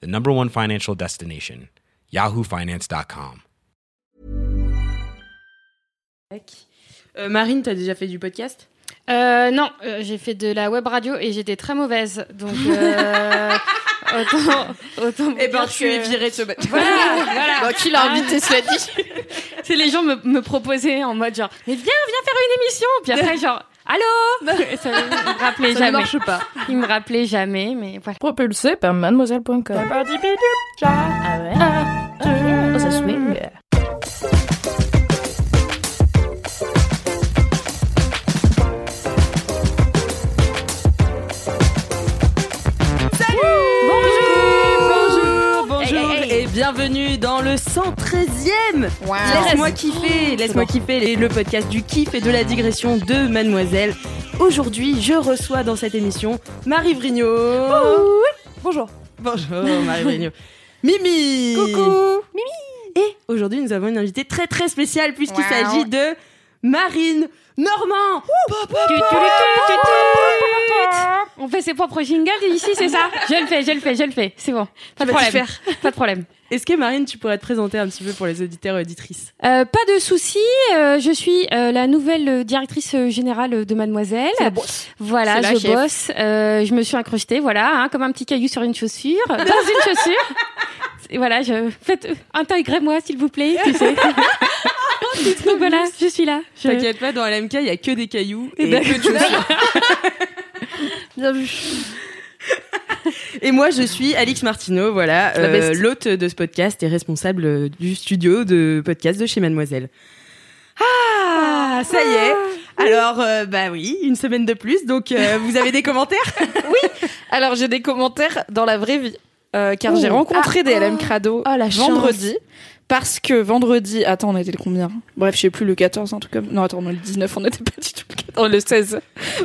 the number one financial destination, yahoofinance.com. Euh, Marine, t'as déjà fait du podcast? Euh, non, euh, j'ai fait de la web radio et j'étais très mauvaise. Donc, euh, autant, autant Eh ben, tu que- es virée de ce bâtiment. Voilà, voilà. Bah, qui l'a invité, cela dit? C'est les gens me, me proposaient en mode genre, mais viens, viens faire une émission. Puis après, genre, allô Ça ils me rappelaient Ça ne jamais. marche pas. Ils me rappelaient jamais, mais voilà. Propulsé par mademoiselle.com. Ah ouais Oh, ça swing. Bienvenue dans le 113e Laisse-moi kiffer, laisse-moi kiffer le podcast du kiff et de la digression de Mademoiselle. Aujourd'hui, je reçois dans cette émission Marie Vrigno. Bonjour. Bonjour Marie Vrigno. Mimi. Coucou. Et aujourd'hui, nous avons une invitée très très spéciale puisqu'il Wow. s'agit de Marine Normand. On fait ses propres jingles ici, c'est ça? Je le fais, je le fais, je le fais. C'est bon. Pas de problème. Pas de problème. Est-ce que Marine, tu pourrais te présenter un petit peu pour les auditeurs et auditrices? Euh, pas de souci. euh, je suis euh, la nouvelle directrice générale de Mademoiselle. Voilà, C'est la je chef. bosse. euh, je me suis incrustée, voilà, hein, comme un petit caillou sur une chaussure, dans une chaussure. Et voilà, je faites intégrez-moi s'il vous plaît. Tu sais. Donc voilà, je suis là. Je- T'inquiète pas, dans LMK, il y a que des cailloux et ben- que de chaussures. Bien vu. Et moi, je suis Alix Martineau, voilà, euh, l'hôte de ce podcast et responsable euh, du studio de podcast de chez Mademoiselle. Ah, ça y est. Alors, euh, bah oui, une semaine de plus. Donc, euh, vous avez des commentaires? Alors, j'ai des commentaires dans la vraie vie. car j'ai rencontré Ah, des. LM Crado Oh, la vendredi. Parce que vendredi, attends, on était le combien? Bref, je sais plus, le 14, en tout cas. Non, attends, non, le 19, on n'était pas du tout le 14, le 16.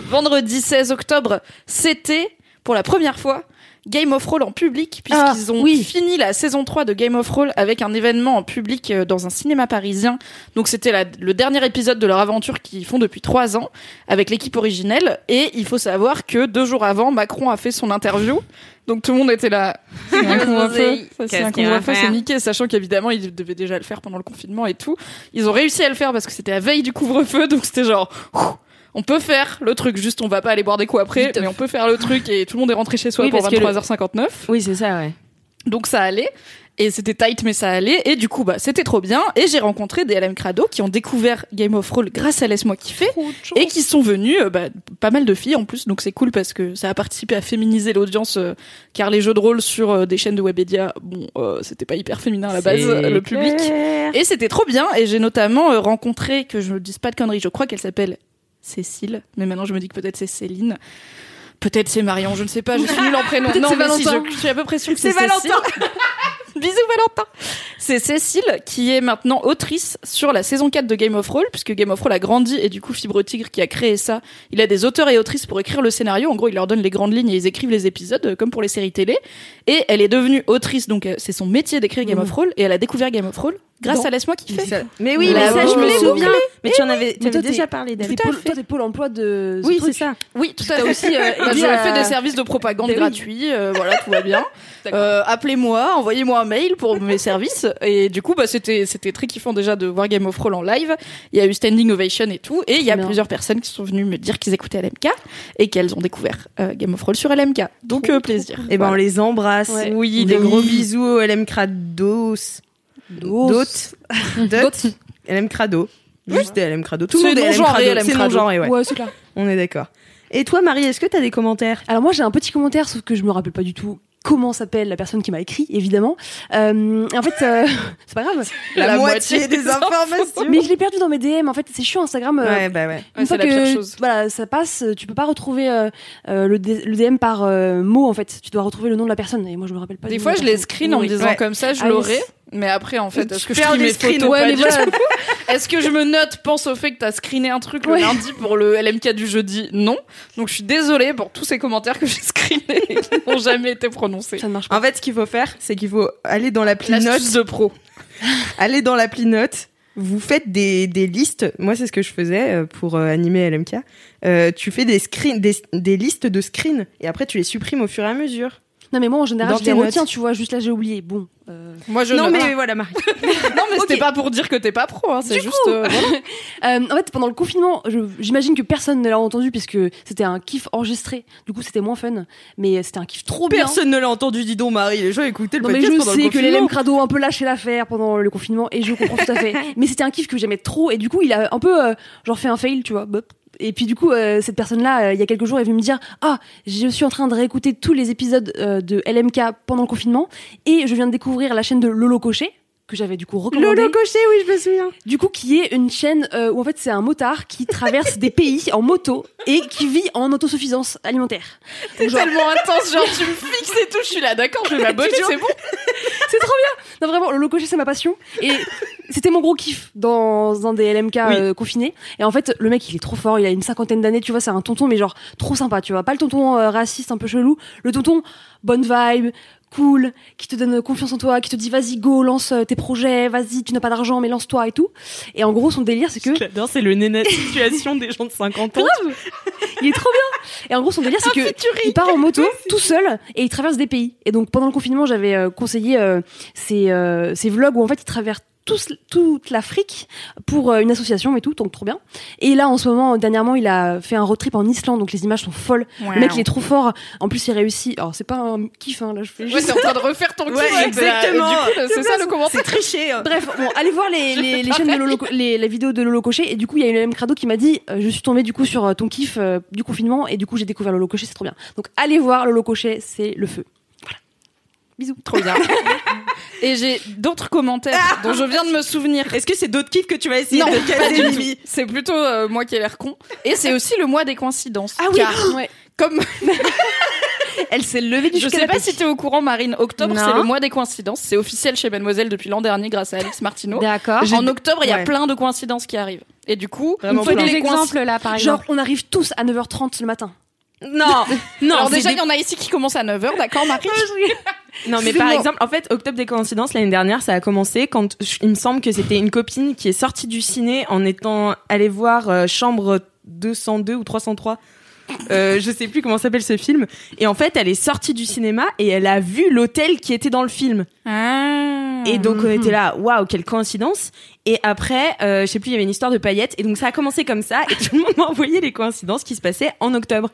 Vendredi 16 octobre, c'était, pour la première fois, Game of Roll en public, puisqu'ils Ah, ont oui. fini la saison 3 de Game of Roll avec un événement en public euh, dans un cinéma parisien. Donc c'était le dernier épisode de leur aventure qu'ils font depuis trois ans avec l'équipe originelle. Et il faut savoir que deux jours avant, Macron a fait son interview. Donc tout le monde était là. C'est un couvre-feu. Ça, C'est un couvre-feu, c'est niqué, sachant qu'évidemment, ils devaient déjà le faire pendant le confinement et tout. Ils ont réussi à le faire parce que c'était la veille du couvre-feu, donc c'était genre, ouf, on peut faire le truc, juste on va pas aller boire des coups après, Vite. mais on peut faire le truc et tout le monde est rentré chez soi Oui, pour parce que le- 23h59. Oui, c'est ça, ouais. Donc ça allait. Et c'était tight, mais ça allait. Et du coup, bah, c'était trop bien. Et j'ai rencontré des LM Crado qui ont découvert Game of Roll grâce à Laisse-moi kiffer. Et qui sont venus, euh, bah, pas mal de filles en plus. Donc c'est cool parce que ça a participé à féminiser l'audience. euh, car les jeux de rôle sur euh, des chaînes de Webedia, bon, euh, c'était pas hyper féminin à la base, le public. Et c'était trop bien. Et j'ai notamment rencontré, que je ne dise pas de conneries, je crois qu'elle s'appelle Cécile. Mais maintenant, je me dis que peut-être c'est Céline. Peut-être c'est Marion, je ne sais pas, je suis nulle en prénom. Non, mais si, Valentin. je, je suis à peu près sûre que C'est. Valentin. Bisous Valentin. C'est Cécile qui est maintenant autrice sur la saison 4 de Game of Roll, puisque Game of Roll a grandi et du coup Fibre Tigre qui a créé ça, il a des auteurs et autrices pour écrire le scénario. En gros, il leur donne les grandes lignes et ils écrivent les épisodes, euh, comme pour les séries télé. Et elle est devenue autrice, donc euh, c'est son métier d'écrire Game of Roll, et elle a découvert Game of Roll grâce à Laisse-moi kiffer. Mais oui, La mais ça, je me souviens. Mais tu en avais, tu déjà parlé d'elle. Fait. toi, t'es Pôle emploi de. Oui, c'est ça. Oui, tout à fait. aussi, euh, Bah, fais des services de propagande Ben oui. gratuits, euh, voilà, tout va bien. Euh, Appelez-moi, envoyez-moi un mail pour mes services. Et du coup, bah, c'était c'était très kiffant déjà de voir Game of Roll en live. Il y a eu standing ovation et tout, et il y a Bien. plusieurs personnes qui sont venues me dire qu'ils écoutaient LMK et qu'elles ont découvert euh, Game of Roll sur LMK. Donc euh, plaisir. Eh ben, on les embrasse. Oui, des de gros bisous au LM Crados. D'autres. D'autres. LM Crado. Juste des LM Crado. Tout le monde est LM Crado. LM C'est Crado. non-genré, ouais. Ouais, c'est clair. On est d'accord. Et toi, Marie, est-ce que t'as des commentaires? Alors moi j'ai un petit commentaire, sauf que je me rappelle pas du tout comment s'appelle la personne qui m'a écrit, évidemment. Euh, en fait, euh, c'est pas grave. La, moitié, des informations. Mais je l'ai perdu dans mes DM. En fait, c'est chiant Instagram. ouais, bah ouais. Une fois que voilà, ça passe, tu peux pas retrouver le, le, DM par mot. En fait, tu dois retrouver le nom de la personne. Et moi, je me rappelle pas. Des fois, je les screen en me disant comme ça, je l'aurai. Mais après, en fait, est-ce que je mes photos ouais, Est-ce que je me note, pense au fait que t'as screené un truc le lundi pour le LMK du jeudi? Non. Donc je suis désolée pour tous ces commentaires que j'ai screenés et qui n'ont jamais été prononcés. Ça ne marche pas. En fait, ce qu'il faut faire, c'est qu'il faut aller dans l'appli Notes. de pro. aller dans l'appli Notes. Vous faites des, des listes. Moi, c'est ce que je faisais euh, pour euh, animer LMK. Euh, tu fais des, des, des listes de screens et après tu les supprimes au fur et à mesure. Non, mais moi, en général, je les retiens, tu vois. Juste là, j'ai oublié. Bon. Euh... Moi, je non, mais voilà, Marie. non, mais c'était pas pour dire que t'es pas pro, hein, c'est juste. Euh, euh, en fait, pendant le confinement, j'imagine que personne ne l'a entendu puisque c'était un kiff enregistré. Du coup, c'était moins fun, mais c'était un kiff trop bien. Personne ne l'a entendu, dis donc, Marie. Les gens écoutaient le non, podcast mais je sais que l'élève crado un peu lâché l'affaire pendant le confinement et je comprends tout à fait. mais c'était un kiff que j'aimais trop et du coup, il a un peu euh, genre fait un fail, tu vois. Et puis du coup, euh, cette personne-là, euh, il y a quelques jours, est venue me dire ah, je suis en train de réécouter tous les épisodes euh, de LMK pendant le confinement et je viens de découvrir la chaîne de Lolo Cochet que j'avais du coup recommandé. Lolo Cochet, oui, je me souviens. Du coup, qui est une chaîne où en fait c'est un motard qui traverse des pays en moto et qui vit en autosuffisance alimentaire. C'est tellement intense, genre tu me fixes et tout, je suis là, d'accord, je vais m'abonner, c'est bon. c'est trop bien. Non vraiment, Lolo Cochet c'est ma passion et c'était mon gros kiff dans un des LMK euh, confinés. Et en fait, le mec, il est trop fort. Il a une cinquantaine d'années, tu vois. C'est un tonton, mais genre trop sympa, tu vois. Pas le tonton euh, raciste, un peu chelou. Le tonton, bonne vibe, cool, qui te donne confiance en toi, qui te dit vas-y go, lance euh, tes projets, vas-y, tu n'as pas d'argent, mais lance-toi et tout. Et en gros, son délire, c'est que. J'adore, c'est le néna situation des gens de 50 ans. Il est trop bien. Et en gros, son délire, c'est que il part en moto tout seul et il traverse des pays. Et donc pendant le confinement, j'avais conseillé ces, ces vlogs où en fait il traverse toute l'Afrique pour euh, une association et tout, donc trop bien. Et là, en ce moment, dernièrement, il a fait un road trip en Islande, donc les images sont folles. Le mec, il est trop fort. En plus, il réussit. Alors, c'est pas un kiff, hein, là, je fais juste. Ouais, t'es en train de refaire ton kiff. exactement. C'est ça le commentaire. C'est triché. Hein. Bref, bon, allez voir les, les, chaînes de Lolo, les, les, vidéos de Lolo Cochet. Et du coup, il y a une même crado qui m'a dit, euh, je suis tombée du coup sur euh, ton kiff du confinement, et du coup, j'ai découvert Lolo Cochet, c'est trop bien. Donc, allez voir Lolo Cochet, c'est le feu. Voilà. Bisous. Trop bien. Et j'ai d'autres commentaires ah dont je viens de me souvenir. Est-ce que c'est d'autres kiffs que tu vas essayer de caser, C'est plutôt euh, moi qui ai l'air con. Et c'est aussi le mois des coïncidences. Ah oui, car, ouais. comme elle s'est levée du Je sais pas si tu es au courant, Marine. Octobre, c'est le mois des coïncidences. C'est officiel chez Mademoiselle depuis l'an dernier grâce à Alex Martineau. D'accord. En octobre, il y a plein de coïncidences qui arrivent. Et du coup, Vraiment une des exemples là, par exemple. Genre, on arrive tous à 9h30 le matin. Non, non. Alors déjà, il y en a ici qui commencent à 9h, d'accord, Marie Non, mais par exemple, en fait, Octobre des coïncidences, l'année dernière, ça a commencé quand il me semble que c'était une copine qui est sortie du ciné en étant allée voir euh, Chambre 202 ou 303. Euh, je sais plus comment s'appelle ce film. Et en fait, elle est sortie du cinéma et elle a vu l'hôtel qui était dans le film. Ah. Et donc on était là, waouh, quelle coïncidence. Et après, euh, je sais plus, il y avait une histoire de paillettes. Et donc ça a commencé comme ça. Et tout le monde m'a envoyé les coïncidences qui se passaient en octobre.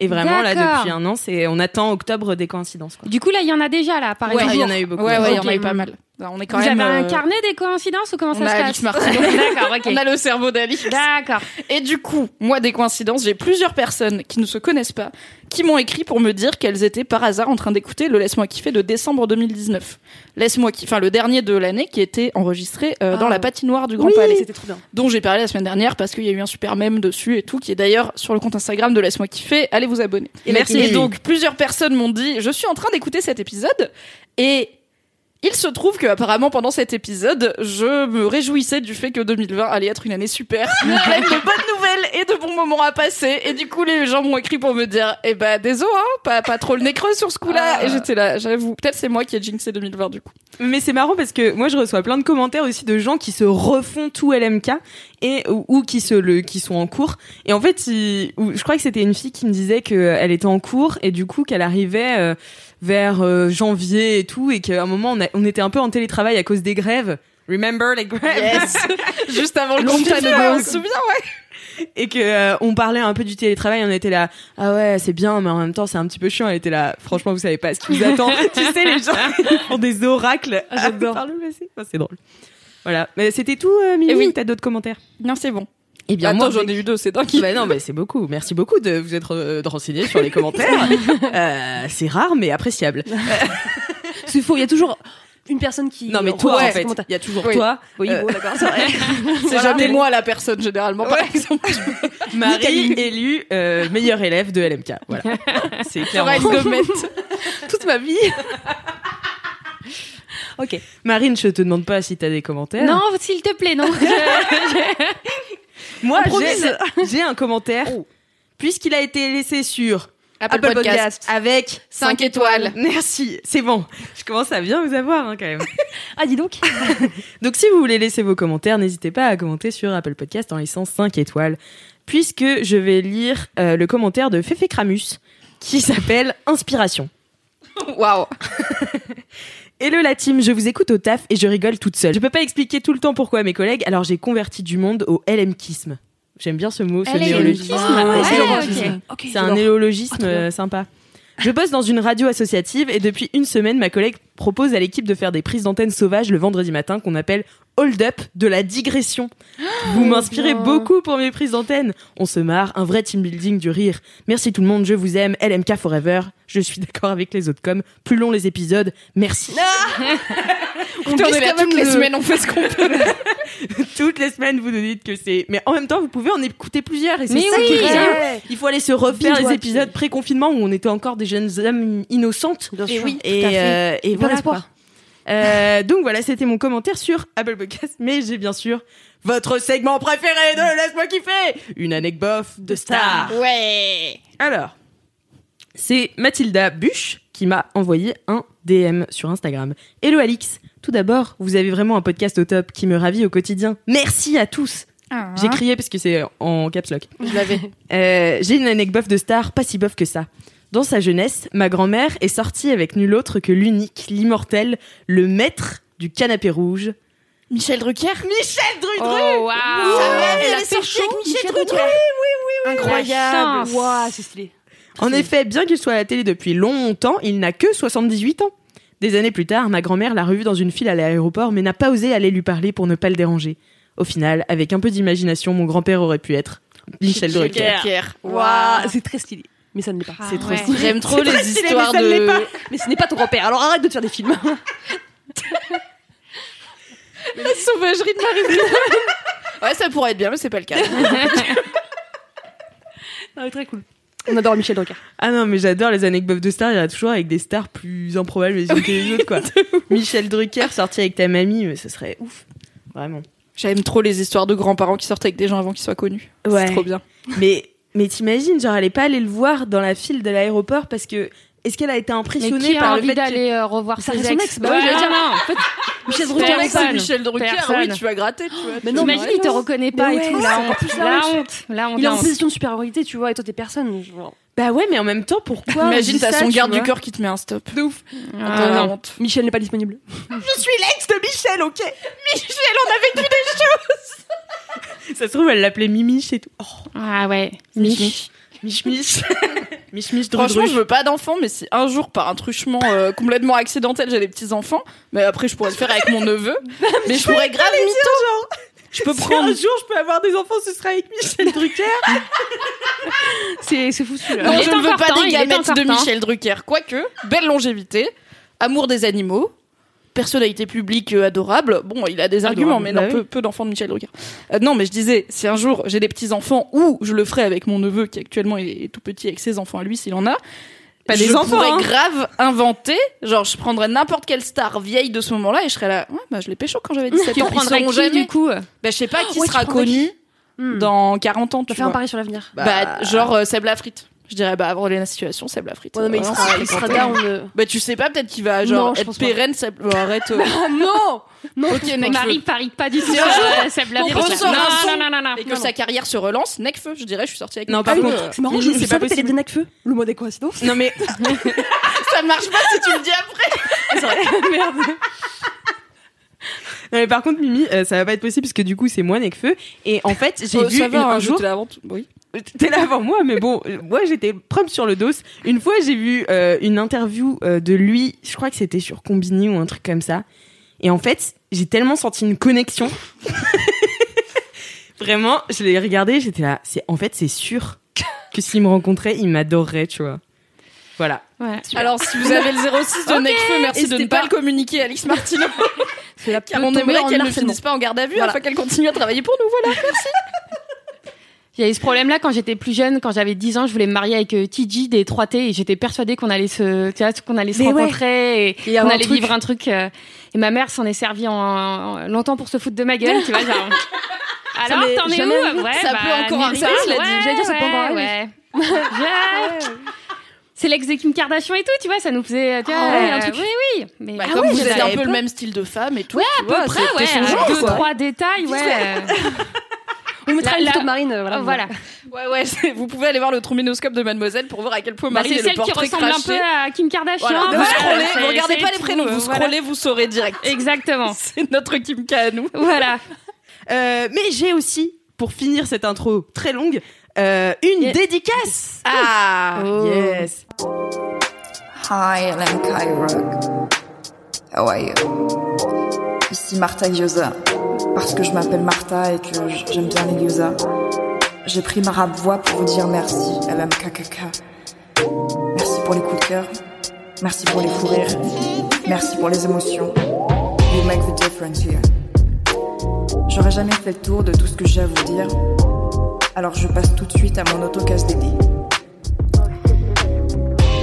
Et vraiment, là, depuis un an, c'est, on attend octobre des coïncidences. Quoi. Du coup, là, il y en a déjà, là, par ouais, exemple. il y en a eu beaucoup. Ouais, ouais, il y en a eu pas mal. On est quand Vous même, avez un euh, carnet des coïncidences ou comment ça se passe D'accord, ok. On a le cerveau d'Alice. D'accord. Et du coup, moi, des coïncidences, j'ai plusieurs personnes qui ne se connaissent pas, qui m'ont écrit pour me dire qu'elles étaient par hasard en train d'écouter le Laisse-moi kiffer de décembre 2019. Laisse-moi kiffer, enfin le dernier de l'année qui était enregistré euh, dans Ah. la patinoire du Grand Oui, Palais c'était trop bien. dont j'ai parlé la semaine dernière parce qu'il y a eu un super mème dessus et tout, qui est d'ailleurs sur le compte Instagram de Laisse-moi kiffer. Allez vous abonner. Et merci. Et donc, plusieurs personnes m'ont dit, je suis en train d'écouter cet épisode et il se trouve que apparemment pendant cet épisode, je me réjouissais du fait que 2020 allait être une année super, pleine de bonnes nouvelles et de bons moments à passer. Et du coup, les gens m'ont écrit pour me dire, eh ben désolé, hein, pas, pas trop le nez creux sur ce coup-là. Ah. Et j'étais là, j'avoue, peut-être c'est moi qui ai jinxé 2020 du coup. Mais c'est marrant parce que moi je reçois plein de commentaires aussi de gens qui se refont tout LMK et ou, ou qui se le qui sont en cours et en fait il- ou- je crois que c'était une fille qui me disait qu'elle était en cours et du coup qu'elle arrivait euh, vers euh, janvier et tout et qu'à un moment on, a- on était un peu en télétravail à cause des grèves. Remember les grèves? Juste avant le confinement, on se souvient, ouais. et que euh, on parlait un peu du télétravail, on était là ah ouais c'est bien mais en même temps c'est un petit peu chiant. Elle était là franchement vous savez pas ce qui vous attend. tu sais les gens font des oracles. j'adore. le passé. Enfin, c'est drôle. Voilà mais c'était tout euh, Mimi oui. ou t'as d'autres commentaires? Non, c'est bon. Eh bien, Attends, moi, j'en ai eu deux, c'est dingue. Bah non, mais c'est beaucoup. Merci beaucoup de vous être euh, de renseigner sur les commentaires. Euh, c'est rare, mais appréciable. C'est faux, il y a toujours une personne qui. Non, mais toi, en fait, il y a toujours Oui. toi. Oui, Euh, bon, d'accord, c'est vrai. C'est jamais moi la personne, généralement, par exemple. Marie élue euh, meilleure élève de LMK. Voilà. C'est clairement. Toute ma vie. ok. Marine, je te demande pas si t'as des commentaires. Non, s'il te plaît, non. Moi, j'ai- un commentaire. Puisqu'il a été laissé sur Apple, Apple Podcast. Podcast. avec 5 étoiles. Merci, c'est bon. Je commence à bien vous avoir hein, quand même. Ah, dis donc. Donc si vous voulez laisser vos commentaires, n'hésitez pas à commenter sur Apple Podcast en laissant 5 étoiles. Puisque je vais lire euh, le commentaire de Fefe Kramus qui s'appelle Inspiration. Waouh. Hello la team, je vous écoute au taf et je rigole toute seule. Je peux pas expliquer tout le temps pourquoi à mes collègues, alors j'ai converti du monde au LMKisme. J'aime bien ce mot, ce néologisme. Ah, c'est un néologisme euh, sympa. Je bosse dans une radio associative et depuis une semaine, ma collègue propose à l'équipe de faire des prises d'antenne sauvages le vendredi matin qu'on appelle Hold Up de la digression. Vous m'inspirez beaucoup pour mes prises d'antenne. On se marre, un vrai team building du rire. Merci tout le monde, je vous aime. LMK Forever. Je suis d'accord avec les autres comme plus long les épisodes. Merci. On est là toutes les semaines, on fait ce qu'on peut. Toutes les semaines, vous nous dites que c'est. Mais en même temps, vous pouvez en écouter plusieurs et c'est Mais ça oui, qui est bien. Ouais. Il faut aller se refaire Binge les épisodes pré-confinement où on était encore des jeunes âmes innocentes. Bien Et oui. Et, Tout à fait. euh, et voilà. Euh, donc voilà, c'était mon commentaire sur Apple Podcast. Mais j'ai bien sûr votre segment préféré de Laisse-moi kiffer Une anecdote de star. Ouais. Alors, c'est Mathilda Buche qui m'a envoyé un DM sur Instagram. Hello Alix, tout d'abord, vous avez vraiment un podcast au top qui me ravit au quotidien. Merci à tous. J'ai crié parce que c'est en caps lock. Je l'avais. Euh, J'ai une anecdote de star, pas si bof que ça. Dans sa jeunesse, ma grand-mère est sortie avec nul autre que l'unique, l'immortel, le maître du canapé rouge. Michel Drucker. Michel Drudru Oh, waouh. elle Elle est a sortie avec Michel Michel Drucker. Incroyable. Waouh, c'est stylé. En effet, bien qu'il soit à la télé depuis longtemps, il n'a que 78 ans. Des années plus tard, ma grand-mère l'a revu dans une file à l'aéroport, mais n'a pas osé aller lui parler pour ne pas le déranger. Au final, avec un peu d'imagination, mon grand-père aurait pu être Michel Drucker. Waouh, c'est très stylé. Mais ça ne l'est pas. C'est trop ouais. stylé. J'aime trop les mais histoires ça ne l'est de. pas. Mais ce n'est pas ton grand-père, alors arrête de te faire des films. La sauvagerie de Marie. ouais, ça pourrait être bien, mais c'est pas le cas. Ah, très cool. On adore Michel Drucker. Ah non, mais j'adore les anecdotes de stars. Il y en a toujours avec des stars plus improbables les unes que les autres, quoi. Michel Drucker sorti avec ta mamie, mais ce serait ouf. Vraiment. J'aime trop les histoires de grands-parents qui sortent avec des gens avant qu'ils soient connus. Ouais. C'est trop bien. Mais, mais t'imagines, genre, elle est pas allée le voir dans la file de l'aéroport parce que. Est-ce qu'elle a été Mais impressionnée qui a par le envie fait que- d'aller euh, revoir Ça ses ex ex, bah ouais, non, non. Michel Drucker, c'est Michel Drucker. Personne. Oui, tu vas gratter, tu vois. Mais non, Imagine, il te reconnaît pas Mais et tout. ouais, La honte. la honte. honte. La honte. Il est en position de supériorité, tu vois, et toi t'es personne. Genre. Bah ouais, mais en même temps, pourquoi Imagine, t'as son tu garde du corps qui te met un stop. De ouf. Ah, T'as la non. honte. Michel n'est pas disponible. Je suis l'ex de Michel, ok Michel, on a vécu des choses Ça se trouve, elle l'appelait Mimiche et tout. Oh, Ah ouais. Mich. Mich Mich. Mich Mich Franchement, je veux pas d'enfants, mais si un jour, par un truchement euh, complètement accidentel, j'ai des petits enfants, mais après, je pourrais le faire avec mon neveu. mais je pourrais grave mytho. Je peux Si prendre. un jour je peux avoir des enfants, ce sera avec Michel Drucker. C'est c'est fou celui-là. Non, Il je ne veux pas temps, des encore de. Michel Drucker. Quoique, belle longévité, amour des animaux, personnalité publique euh, adorable. Bon, il a des arguments, Adorable, mais bah non, oui. peu, peu d'enfants de Michel Drucker. Euh, non, mais je disais, si un jour j'ai des petits enfants, ou je le ferai avec mon neveu qui actuellement est tout petit avec ses enfants à lui s'il en a. Pas des je enfants, pourrais hein. grave inventer, genre je prendrais n'importe quelle star vieille de ce moment-là et je serais là, ouais, bah je l'ai pécho quand j'avais 17 Tu ans. Ils prendrais qui jamais. du coup Bah je sais pas qui Ouais, tu sera connu Hmm. dans 40 ans, tu va faire un pari sur l'avenir. Bah, genre euh, Seb Lafrite. Je dirais, bah, avant la situation, Seb Lafrite. Ouais, non, mais il sera, c'est il down. euh. Bah, tu sais pas, peut-être qu'il va, genre, Non, je être pérenne, Seb. Oh, arrête. euh. Non Non, Ok, Nekfeu. Marie parie pas du tout jour, euh, Non, non, non, non, non. Et que Non, sa carrière se relance, Necfeu, je dirais, je suis sortie avec Non, par Ah contre, c'est marrant, je, c'est je pas possible. était Necfeu. Le mot des coïncidences. Non mais ça marche pas si tu me dis après. Merde. Non, mais par contre Mimi, euh, ça va pas être possible parce que du coup c'est moi Nekfeu et en fait j'ai Oh, vu ça va, une- hein, un jour avant tout. Oui. T'es là avant moi, mais bon, moi j'étais prompt sur le dos. Une fois, j'ai vu euh, une interview euh, de lui, je crois que c'était sur Combini ou un truc comme ça. Et en fait, j'ai tellement senti une connexion. Vraiment, je l'ai regardé, j'étais là. C'est en fait, c'est sûr que s'il me rencontrait, il m'adorerait, tu vois. Voilà. Ouais. Alors, si vous avez le 06 de okay. Necfeu, merci de ne pas, le communiquer à Alice Martino. C'est la Car on aimerait qu'elle ne finisse pas en garde à vue voilà. afin qu'elle continue à travailler pour nous. Voilà, merci. Il y a eu ce problème-là quand j'étais plus jeune, quand j'avais 10 ans, je voulais me marier avec euh, TJ des 3T et j'étais persuadée qu'on allait se, tu vois, qu'on allait se rencontrer et, qu'on allait vivre un truc. Euh, et ma mère s'en est servie en, longtemps pour se foutre de ma gueule, tu vois, genre. Alors, t'en es où? ouais, Ça bah, peut encore arriver, je l'ai dit. J'allais dire, ça peut encore arriver. c'est l'ex de Kim Kardashian et tout, tu vois, ça nous faisait, tu vois, ah un truc. oui, oui. Mais bah, ah comme vous êtes un peu le même style de femme et tout, ouais, à peu près, ouais, deux, trois détails, ouais. On mettra une photo de Marine, voilà. voilà. Ouais, ouais, vous pouvez aller voir le trombinoscope de Mademoiselle pour voir à quel point bah, Marine est, le portrait celle qui ressemble un peu à Kim Kardashian. Voilà. Vous, scrollez, vous regardez pas les prénoms, vous scrollez, vous saurez direct. Exactement. C'est notre Kim K à nous. Voilà. Euh, mais j'ai aussi, pour finir cette intro très longue, euh, une dédicace. Ah, oh. yes. Hi, I'm Kyrock. How are you? Ici Martha Gyoza. Parce que je m'appelle Martha et que j'aime bien les. J'ai pris ma rap voix pour vous dire merci, LMKKK. Merci pour les coups de cœur. Merci pour les fous rires. Merci pour les émotions. You make the difference here. J'aurais jamais fait le tour de tout ce que j'ai à vous dire. Alors je passe tout de suite à mon autocast dédié.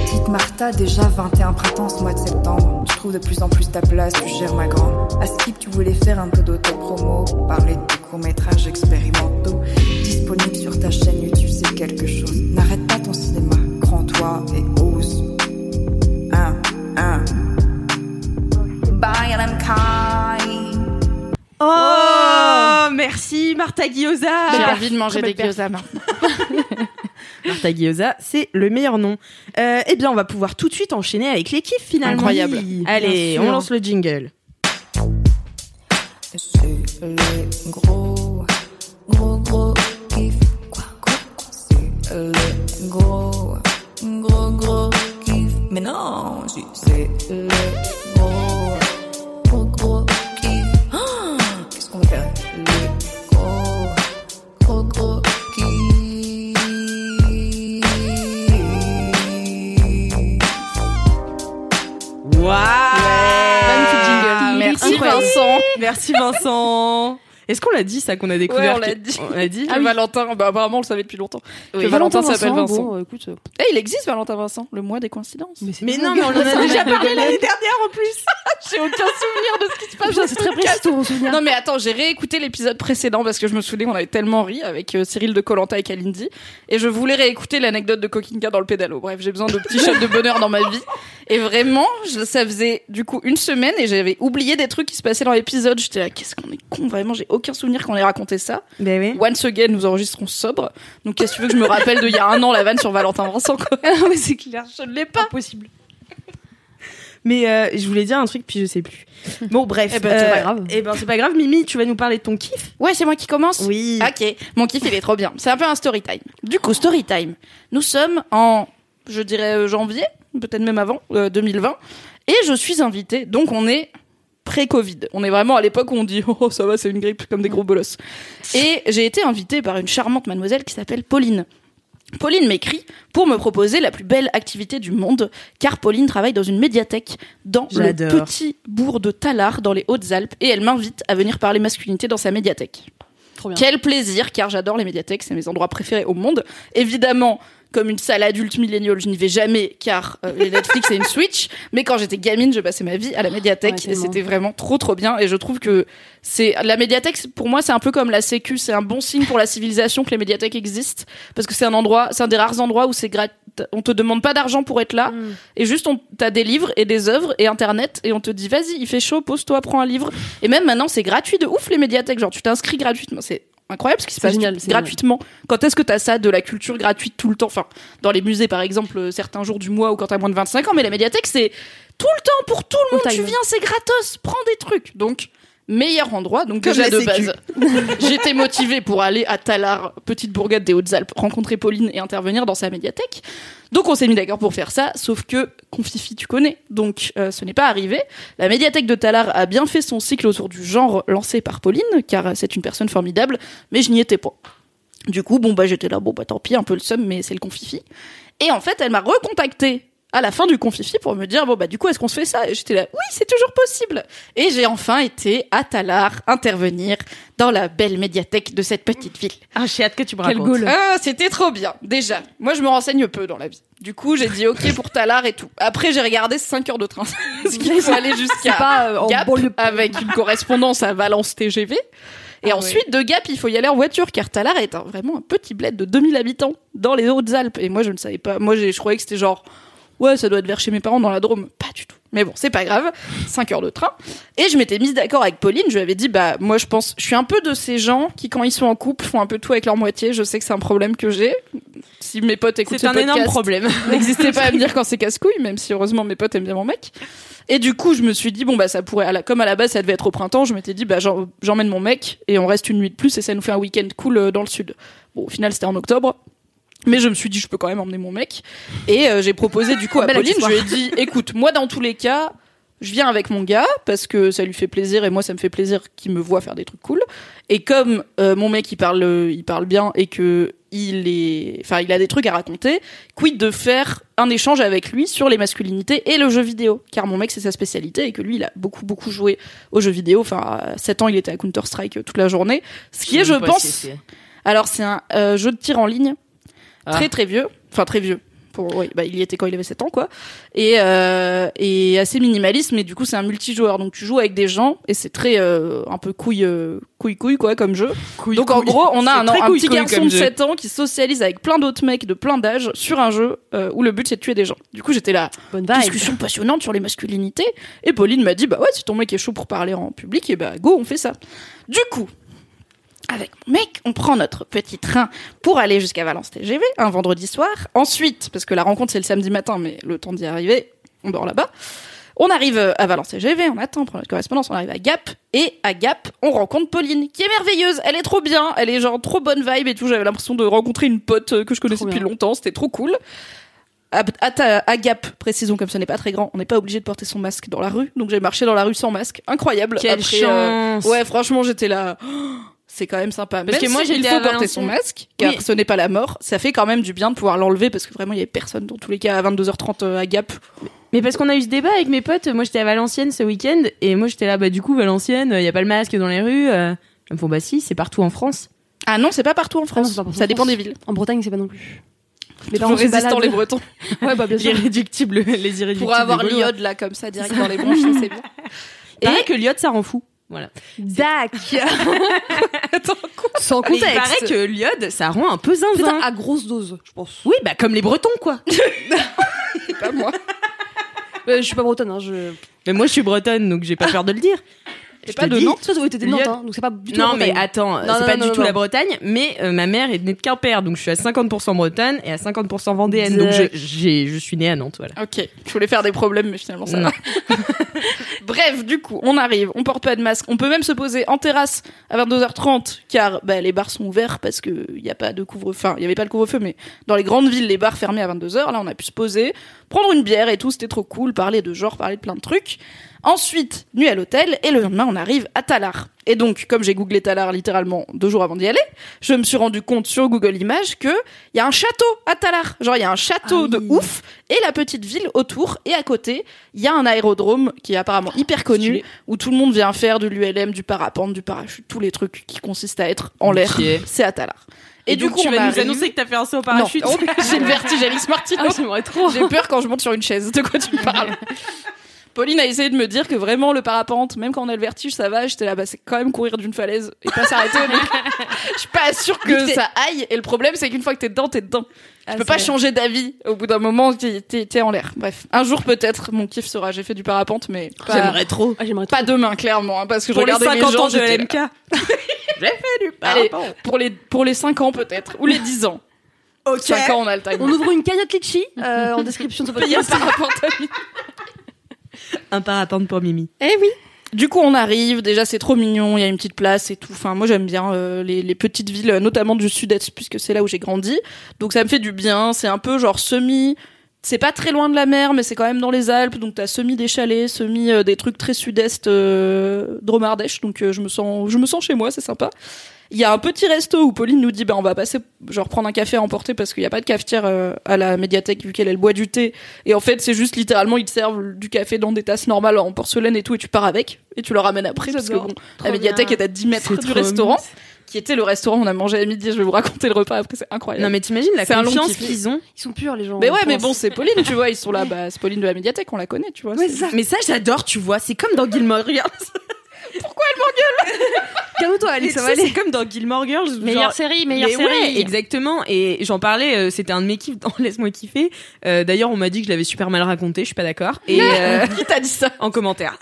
Petite Martha, déjà 21 printemps ce mois de septembre. Je trouve de plus en plus ta place, tu gères ma grande. À Skip, tu voulais faire un peu d'auto-promo, parler de tes courts-métrages expérimentaux. Disponible sur ta chaîne YouTube, c'est quelque chose. N'arrête pas ton cinéma, grand-toi et ose. Un, un. Bye, LMK. Oh, merci Martha Gyoza. J'ai envie de manger des gyoza maintenant. Martha Gyoza, c'est le meilleur nom. Euh, eh bien, on va pouvoir tout de suite enchaîner avec les kiffs finalement. Incroyable. Allez, on lance le jingle. C'est les gros, gros, gros kiff. Quoi, quoi, C'est les gros, gros, gros kiff. Mais non, c'est les gros, Merci Vincent. Est-ce qu'on l'a dit ça qu'on a découvert Ouais, on l'a dit. On l'a dit. Que Valentin, bah apparemment on le savait depuis longtemps. Oui. Que Valentin s'appelle Vincent. Bon, écoute, euh, Eh, il existe Valentin Vincent, le mois des coïncidences. mais, non, mais on en a déjà parlé l'année dernière en plus. J'ai aucun souvenir de ce qui se passe. Putain, dans c'est ce très précis ton souvenir. Non mais attends, j'ai réécouté l'épisode précédent parce que je me souvenais qu'on avait tellement ri avec euh, Cyril de Colanta et Kalindi et je voulais réécouter l'anecdote de Kokinka dans le pédalo. Bref, j'ai besoin de petits shots de bonheur dans ma vie et vraiment, je- ça faisait du coup une semaine et j'avais oublié des trucs qui se passaient dans l'épisode. J'étais là, qu'est-ce qu'on est con vraiment, j'ai aucun souvenir qu'on ait raconté ça. Ben oui. Once again, nous enregistrons sobre. Donc qu'est-ce que tu veux que je me rappelle de il y a un an la vanne sur Valentin Vincent quoi Ah mais c'est clair. Je ne l'ai pas. Impossible. Mais euh, je voulais dire un truc puis je sais plus. Bon bref. Eh ben, c'est pas grave. Eh ben c'est pas grave. Mimi, tu vas nous parler de ton kiff. Ouais, c'est moi qui commence. Oui. Ok, mon kiff il est trop bien. C'est un peu un story time. Du coup, story time. Nous sommes en, je dirais euh, janvier, peut-être même avant, euh, 2020, et je suis invitée. Donc on est pré-Covid. On est vraiment à l'époque où on dit oh ça va, c'est une grippe comme des gros bolosses. Et j'ai été invitée par une charmante mademoiselle qui s'appelle Pauline. Pauline m'écrit pour me proposer la plus belle activité du monde, car Pauline travaille dans une médiathèque dans le petit bourg de Tallard, dans les Hautes-Alpes, et elle m'invite à venir parler masculinité dans sa médiathèque. Trop bien. Quel plaisir, car j'adore les médiathèques, c'est mes endroits préférés au monde. Évidemment, comme une salle adulte milléniale, je n'y vais jamais, car euh, les Netflix et une Switch. Mais quand j'étais gamine, je passais ma vie à la médiathèque, Ouais, et c'était vraiment trop trop bien. Et je trouve que c'est la médiathèque, pour moi, c'est un peu comme la Sécu, c'est un bon signe pour la civilisation que les médiathèques existent, parce que c'est un endroit, c'est un des rares endroits où c'est gratuit. On te demande pas d'argent pour être là, Mm. et juste on t'as des livres et des œuvres et internet, et on te dit vas-y, il fait chaud, pose-toi, prends un livre. Et même maintenant, c'est gratuit de ouf les médiathèques. Genre, tu t'inscris gratuitement. C'est incroyable ce qui se C'est passe génial, gratuitement. Quand est-ce que t'as ça de la culture gratuite tout le temps? Enfin, dans les musées par exemple, euh, certains jours du mois ou quand t'as moins de 25 ans, mais la médiathèque c'est tout le temps pour tout le monde. On Tu viens, c'est gratos, prends des trucs. Donc meilleur endroit. Donc déjà de base, j'étais motivée pour aller à Talar, petite bourgade des Hautes-Alpes, rencontrer Pauline et intervenir dans sa médiathèque. Donc on s'est mis d'accord pour faire ça, sauf que Confifi, tu connais, donc euh, ce n'est pas arrivé. La médiathèque de Talar a bien fait son cycle autour du genre lancé par Pauline, car c'est une personne formidable, mais je n'y étais pas. Du coup, bon bah j'étais là, bon bah tant pis, un peu le seum, mais c'est le Confifi. Et en fait, elle m'a recontacté à la fin du confifi pour me dire bon bah du coup est-ce qu'on se fait ça? Et j'étais là oui c'est toujours possible. Et j'ai enfin été à Talar intervenir dans la belle médiathèque de cette petite ville. Ah j'ai hâte que tu me racontes. ah c'était trop bien déjà. Moi je me renseigne peu dans la vie. Du coup j'ai dit ok pour Talar et tout. Après j'ai regardé 5 heures de train. Ce qu'il faut aller jusqu'à euh, Gap avec une correspondance à Valence TGV et ah ensuite, de Gap, il faut y aller en voiture, car Talar est vraiment un petit bled de 2000 habitants dans les Hautes-Alpes. Et moi, je ne savais pas. Moi, je croyais que c'était genre ouais, ça doit être vers chez mes parents dans la Drôme. Pas du tout. Mais bon, c'est pas grave. 5 heures de train. Et je m'étais mise d'accord avec Pauline. Je lui avais dit, bah, moi, je pense, je suis un peu de ces gens qui, quand ils sont en couple, font un peu tout avec leur moitié. Je sais que c'est un problème que j'ai. Si mes potes écoutent C'est un énorme problème. N'existez pas à me dire quand c'est casse-couille, même si heureusement mes potes aiment bien mon mec. Et du coup, je me suis dit, bon, bah, ça pourrait, comme à la base, ça devait être au printemps, je m'étais dit, bah, j'emmène mon mec et on reste une nuit de plus et ça nous fait un week-end cool euh, dans le sud. Bon, au final, c'était en octobre. Mais je me suis dit, je peux quand même emmener mon mec. Et euh, j'ai proposé du coup à Pauline, je lui ai dit, écoute, moi dans tous les cas, je viens avec mon gars parce que ça lui fait plaisir et moi ça me fait plaisir qu'il me voit faire des trucs cool. Et comme euh, mon mec il parle, il parle bien et que il est, enfin il a des trucs à raconter, quid de faire un échange avec lui sur les masculinités et le jeu vidéo, car mon mec c'est sa spécialité et que lui il a beaucoup beaucoup joué aux jeux vidéo. Enfin à 7 ans il était à Counter Strike toute la journée, ce qui est je pense. Alors c'est un euh, jeu de tir en ligne ah. Très très vieux. Enfin très vieux. Pour, oui, bah, il y était quand il avait 7 ans, quoi. Et, euh, et assez minimaliste, mais du coup, c'est un multijoueur. Donc, tu joues avec des gens et c'est très, euh, un peu couille, euh, couille, couille, quoi, comme jeu. donc, en gros, on a un, un petit garçon de 7 ans qui socialise avec plein d'autres mecs de plein d'âges sur un jeu où le but c'est de tuer des gens. Du coup, j'étais là, Bonne discussion passionnante sur les masculinités. Et Pauline m'a dit, bah ouais, si ton mec est chaud pour parler en public, et bah go, on fait ça. Du coup, avec mon mec, on prend notre petit train pour aller jusqu'à Valence TGV un vendredi soir. Ensuite, parce que la rencontre c'est le samedi matin, mais le temps d'y arriver, on dort là-bas. On arrive à Valence TGV, on attend, prend notre correspondance, on arrive à Gap, et à Gap, on rencontre Pauline, qui est merveilleuse, elle est trop bien, elle est genre trop bonne vibe et tout, j'avais l'impression de rencontrer une pote que je connaissais depuis longtemps, c'était trop cool. À, à, Gap, précisons comme ce n'est pas très grand, on n'est pas obligé de porter son masque dans la rue, donc j'ai marché dans la rue sans masque, incroyable. Quelle euh, chance Ouais, franchement, j'étais là c'est quand même sympa. Parce que moi, j'ai il faut porter son masque, car ce n'est pas la mort. Ça fait quand même du bien de pouvoir l'enlever parce que vraiment, il y avait personne dans tous les cas à 22h30 euh, à Gap. Mais parce qu'on a eu ce débat avec mes potes. Moi, j'étais à Valenciennes ce week-end et moi, j'étais là, bah, du coup, Valenciennes, il y a pas le masque dans les rues. Euh. Ils me font, bah, si, c'est partout en France. Ah non, c'est pas partout en France. ça dépend des villes. En Bretagne, c'est pas non plus. Les Toujours résistants, les Bretons. ouais, bah, bien sûr. Irréductibles, les irréductibles. Pour avoir l'iode, là, comme ça, direct dans les bronches, c'est bien. Et que l'iode, ça rend fou. Voilà. Dac. Sans contexte. il paraît que l'iode, ça rend un peu zinzin. à grosse dose, je pense. Oui, bah comme les Bretons, quoi. pas moi. Euh, je suis pas bretonne. Hein, je... Mais moi, je suis bretonne, donc j'ai pas peur de le dire. C'est pas de Nantes, ça doit de Nantes, hein, donc c'est pas du tout Non, mais attends, c'est pas du tout la Bretagne, mais euh, ma mère est née de Quimper, donc je suis à 50% bretonne et à 50% vendéenne, donc je, suis née à Nantes, voilà. Ok, je voulais faire des problèmes, mais finalement ça va. Bref, du coup, on arrive, on porte pas de masque, on peut même se poser en terrasse à 22h30, car bah, les bars sont ouverts parce que y a pas de couvre-feu, enfin, il y avait pas le couvre-feu, mais dans les grandes villes, les bars fermés à 22h, là on a pu se poser, prendre une bière et tout, c'était trop cool, parler de genre, parler de plein de trucs. Ensuite, nuit à l'hôtel, et le lendemain, on arrive à Talar. Et donc, comme j'ai googlé Talar littéralement deux jours avant d'y aller, je me suis rendu compte sur Google Images que il y a un château à Talar. Genre, il y a un château ah de ouf, et la petite ville autour, et à côté, il y a un aérodrome qui est apparemment hyper connu, où tout le monde vient faire de l'ULM, du parapente, du parachute, tous les trucs qui consistent à être en l'air. C'est à Talar. Et, du coup, tu vas nous annoncer que t'as fait un saut au parachute. J'ai le vertige Alice Martino. Ah, trop. J'ai peur quand je monte sur une chaise. De quoi tu parles? Pauline a essayé de me dire que vraiment le parapente, même quand on a le vertige, ça va. J'étais là, bah c'est quand même courir d'une falaise et pas s'arrêter. je suis pas sûre que ça aille. Et le problème, c'est qu'une fois que t'es dedans, t'es dedans. Ah, tu peux pas changer d'avis au bout d'un moment, t'es en l'air. Bref, un jour peut-être, mon kiff sera j'ai fait du parapente, mais j'aimerais trop. Ah, pas demain, clairement, hein, parce que pour je regardais les 50 ans de LMK. j'ai fait du parapente. pour les pour les 5 ans peut-être ou les 10 ans. Ok. 5 ans, on a le time. On ouvre une cagnotte litchi en description de ce podcast. Un parapente pour Mimi. Eh oui. du coup, on arrive. Déjà, c'est trop mignon. Il y a une petite place et tout. Enfin, moi, j'aime bien euh, les, petites villes, notamment du sud-est, puisque c'est là où j'ai grandi. Donc, ça me fait du bien. C'est un peu genre semi. C'est pas très loin de la mer, mais c'est quand même dans les Alpes. Donc, t'as semi des chalets, semi euh, des trucs très sud-est, euh, Dromardèche. Donc, je me sens, je me sens chez moi. C'est sympa. Il y a un petit resto où Pauline nous dit bah on va passer genre prendre un café à emporter parce qu'il n'y a pas de cafetière euh, à la médiathèque vu qu'elle elle boit du thé. Et en fait c'est juste littéralement ils te servent du café dans des tasses normales en porcelaine et tout et tu pars avec et tu le ramènes après parce que bon la médiathèque est à 10 mètres du restaurant qui était le restaurant où on a mangé à midi. Je vais vous raconter le repas après c'est incroyable. Non mais t'imagines la confiance qu'ils ont ils sont purs les gens mais ouais mais bon c'est Pauline tu vois ils sont là bah c'est Pauline de la médiathèque on la connaît tu vois mais ça j'adore tu vois c'est comme dans Gilmore regarde pourquoi elle m'engueule? Calme-toi, Alex, ça va aller. C'est comme dans Gilmore Girls. Meilleure série, meilleure série. Ouais, exactement. Et j'en parlais, euh, c'était un de mes kiffs dans Laisse-moi kiffer. Euh, D'ailleurs, on m'a dit que je l'avais super mal raconté, je suis pas d'accord. Et euh, qui t'a dit ça? En commentaire.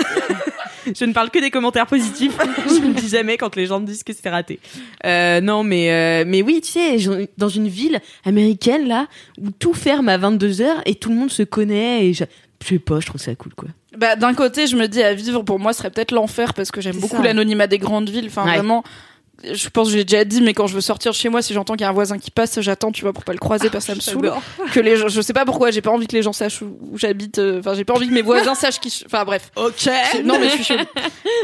je ne parle que des commentaires positifs. je ne dis jamais quand les gens me disent que c'est raté. Non, mais mais oui, tu sais, dans une ville américaine là où tout ferme à 22 h et tout le monde se connaît et je, je sais pas, je trouve ça cool quoi. Bah, d'un côté, je me dis à vivre pour moi serait peut-être l'enfer parce que j'aime beaucoup l'anonymat des grandes villes. Enfin, vraiment, je pense que j'ai déjà dit, mais quand je veux sortir de chez moi, si j'entends qu'il y a un voisin qui passe, j'attends, tu vois, pour pas le croiser, parce que ça me saoule. Que les gens, je sais pas pourquoi, j'ai pas envie que les gens sachent où, j'habite. Euh, enfin, j'ai pas envie que mes voisins sachent qui. Enfin, bref. Ok. Non, mais je suis chelou.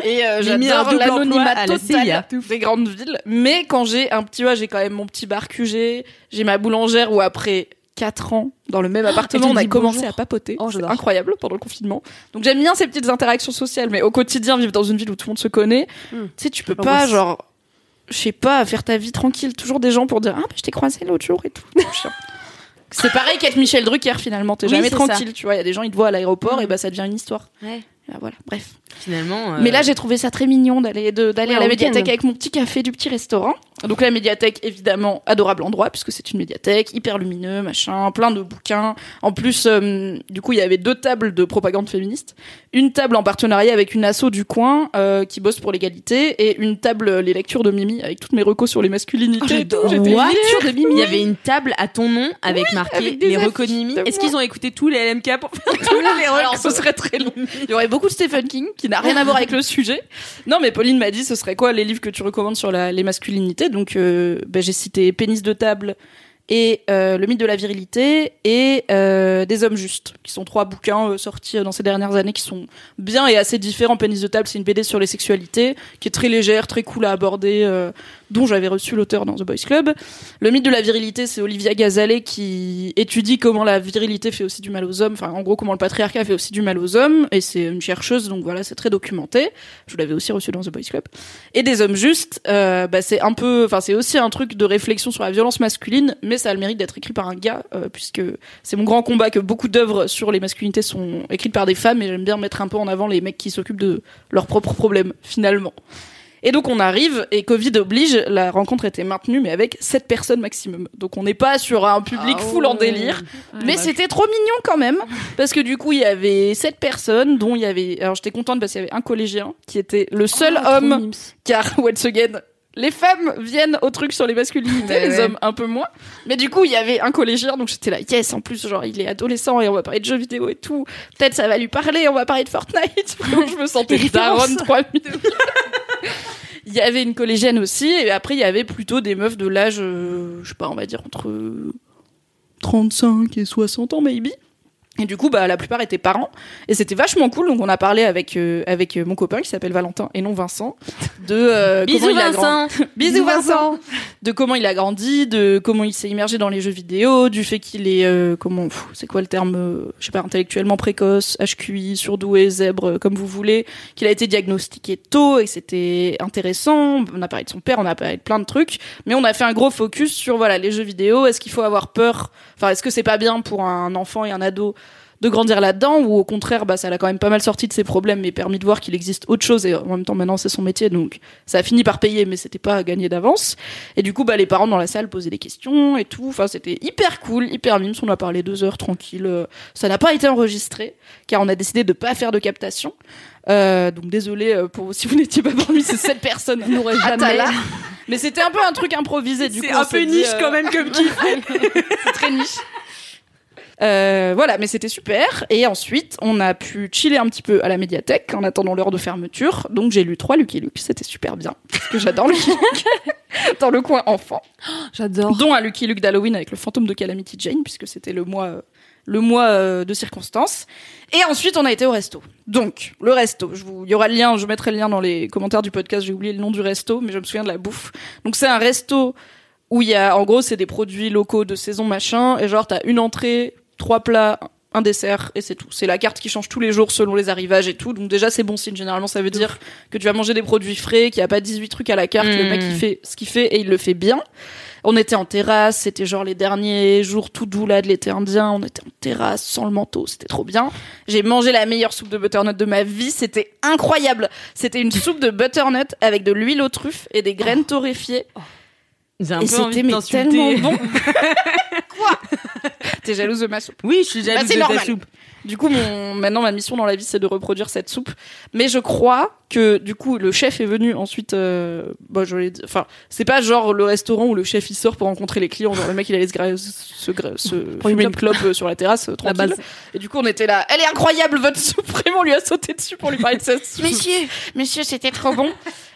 Et euh, j'adore l'anonymat total des grandes villes. Mais quand j'ai un petit, vois, j'ai quand même mon petit bar QG, j'ai ma boulangère où après 4 ans dans le même appartement, on a commencé à papoter. Oh, incroyable pendant le confinement. Donc j'aime bien ces petites interactions sociales, mais au quotidien, vivre dans une ville où tout le monde se connaît, hmm. tu sais, tu peux pas, genre, je sais pas, faire ta vie tranquille. Toujours des gens pour dire, ah, bah, je t'ai croisé l'autre jour et tout. c'est pareil qu'être Michel Drucker finalement, t'es jamais tranquille, tu vois. Il y a des gens, ils te voient à l'aéroport hmm. et bah ça devient une histoire. Ouais. Ah, voilà, bref. Finalement. Mais là, euh, j'ai trouvé ça très mignon d'aller d'aller à la médiathèque avec mon petit café du petit restaurant. Donc la médiathèque, évidemment, adorable endroit puisque c'est une médiathèque hyper lumineux, machin, plein de bouquins. En plus, euh, du coup, il y avait deux tables de propagande féministe, une table en partenariat avec une asso du coin euh, qui bosse pour l'égalité et une table les lectures de Mimi avec toutes mes recos sur les masculinités. Oh, de Mimi. Il y avait une table à ton nom avec marqué les recos de Mimi. Est-ce qu'ils ont écouté tous les LMK pour faire tous les recos Alors, ce serait très long. Il y aurait beaucoup de Stephen King qui n'a rien à voir avec le sujet. Non, mais Pauline m'a dit ce serait quoi les livres que tu recommandes sur les masculinités? Donc euh, ben, j'ai cité Pénis de table et euh, Le mythe de la virilité et euh, Des hommes justes, qui sont trois bouquins sortis dans ces dernières années qui sont bien et assez différents. Pénis de table, c'est une BD sur les sexualités qui est très légère, très cool à aborder dont j'avais reçu l'auteur dans The Boys Club. Le mythe de la virilité, c'est Olivia Gazalet qui étudie comment la virilité fait aussi du mal aux hommes, enfin en gros comment le patriarcat fait aussi du mal aux hommes, et c'est une chercheuse, donc voilà, c'est très documenté. Je l'avais aussi reçu dans The Boys Club. Et des hommes justes, euh, bah, c'est un peu, enfin c'est aussi un truc de réflexion sur la violence masculine, mais ça a le mérite d'être écrit par un gars, euh, puisque c'est mon grand combat que beaucoup d'œuvres sur les masculinités sont écrites par des femmes, et j'aime bien mettre un peu en avant les mecs qui s'occupent de leurs propres problèmes, finalement. Et donc on arrive et Covid oblige, la rencontre était maintenue mais avec 7 personnes maximum. Donc on n'est pas sur un public ah full en délire, mais c'était trop mignon quand même parce que du coup il y avait 7 personnes dont il y avait alors j'étais contente parce qu'il y avait un collégien qui était le seul oh, homme car once again les femmes viennent au truc sur les masculinités, les hommes un peu moins. Mais du coup, il y avait un collégien, donc j'étais là, yes, en plus, genre, il est adolescent et on va parler de jeux vidéo et tout. Peut-être ça va lui parler, on va parler de Fortnite. je me sentais daronne 3000. Il y avait une collégienne aussi, et après, il y avait plutôt des meufs de l'âge, euh, je sais pas, on va dire entre 35 et 60 ans, maybe. Et du coup, bah, la plupart étaient parents. Et c'était vachement cool. Donc, on a parlé avec, euh, avec euh, mon copain qui s'appelle Valentin et non Vincent. De, euh, Bisous comment Vincent! Il a Bisous Vincent! De comment il a grandi, de comment il s'est immergé dans les jeux vidéo, du fait qu'il est, comment, c'est quoi le terme, je sais pas, intellectuellement précoce, HQI, surdoué, zèbre, comme vous voulez, qu'il a été diagnostiqué tôt et c'était intéressant. On a parlé de son père, on a parlé de plein de trucs. Mais on a fait un gros focus sur, voilà, les jeux vidéo. Est-ce qu'il faut avoir peur? Enfin, est-ce que c'est pas bien pour un enfant et un ado de grandir là-dedans ou au contraire bah ça l'a quand même pas mal sorti de ses problèmes mais permis de voir qu'il existe autre chose et en même temps maintenant c'est son métier donc ça a fini par payer mais c'était pas gagné d'avance et du coup bah les parents dans la salle posaient des questions et tout enfin c'était hyper cool hyper mimes on a parlé deux heures tranquille ça n'a pas été enregistré car on a décidé de pas faire de captation euh, donc désolé euh, pour si vous n'étiez pas parmi ces sept personnes, vous n'aurez jamais. Mais c'était un peu un truc improvisé du coup. C'est un peu niche euh, quand même comme kiff. c'est très niche. Euh, voilà, mais c'était super. Et ensuite, on a pu chiller un petit peu à la médiathèque en attendant l'heure de fermeture. Donc j'ai lu trois Lucky Luke, c'était super bien parce que j'adore Lucky Luke dans le coin enfant. J'adore. Dont un Lucky Luke d'Halloween avec le fantôme de Calamity Jane puisque c'était le mois le mois euh, de circonstances. Et ensuite, on a été au resto. Donc, le resto, je vous, il y aura le lien, je mettrai le lien dans les commentaires du podcast. J'ai oublié le nom du resto, mais je me souviens de la bouffe. Donc, c'est un resto où il y a, en gros, c'est des produits locaux de saison machin, et genre t'as une entrée, trois plats, un dessert et c'est tout. C'est la carte qui change tous les jours selon les arrivages et tout. Donc déjà c'est bon signe. Généralement ça veut dire que tu vas manger des produits frais, qu'il n'y a pas 18 trucs à la carte. Le mec il fait ce qu'il fait et il le fait bien. On était en terrasse, c'était genre les derniers jours tout doux là de l'été indien. On était en terrasse sans le manteau, c'était trop bien. J'ai mangé la meilleure soupe de butternut de ma vie, c'était incroyable. C'était une soupe de butternut avec de l'huile aux truffes et des graines torréfiées. Et c'était mais tellement bon. Quoi? T'es jalouse de ma soupe Oui, je suis jalouse bah, de ta soupe. Du coup, mon, maintenant, ma mission dans la vie, c'est de reproduire cette soupe. Mais je crois que, du coup, le chef est venu ensuite, euh, bah, je l'ai enfin, c'est pas genre le restaurant où le chef il sort pour rencontrer les clients, genre le mec il allait se, se, se, fumer une clope euh, sur la terrasse, euh, tranquille. La base. Et du coup, on était là, elle est incroyable votre soupe, vraiment, on lui a sauté dessus pour lui parler de cette soupe. Monsieur, monsieur, c'était trop bon.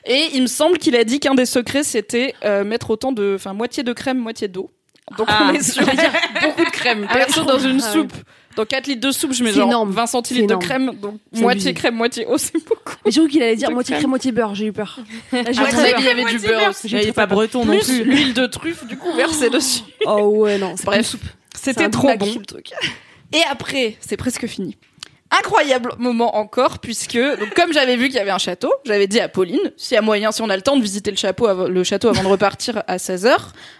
Et il me semble qu'il a dit qu'un des secrets, c'était euh, mettre autant de, enfin, moitié de crème, moitié d'eau. Donc ah. on est sur beaucoup de crème. Perso dans une soupe. Dans 4 litres de soupe, je mets genre énorme. 20 centilitres de crème, donc moitié crème, moitié eau, c'est beaucoup. Mais j'ai cru qu'il allait dire moitié crème, moitié beurre, j'ai eu peur. Là, j'ai ah, il y avait du beurre aussi. J'avais pas breton non plus. L'huile de truffe, du coup, versée dessus. Oh ouais, non. Bref, c'était trop bon. Et après, c'est presque fini incroyable moment encore puisque donc comme j'avais vu qu'il y avait un château, j'avais dit à Pauline s'il y a moyen si on a le temps de visiter le château le château avant de repartir à 16h,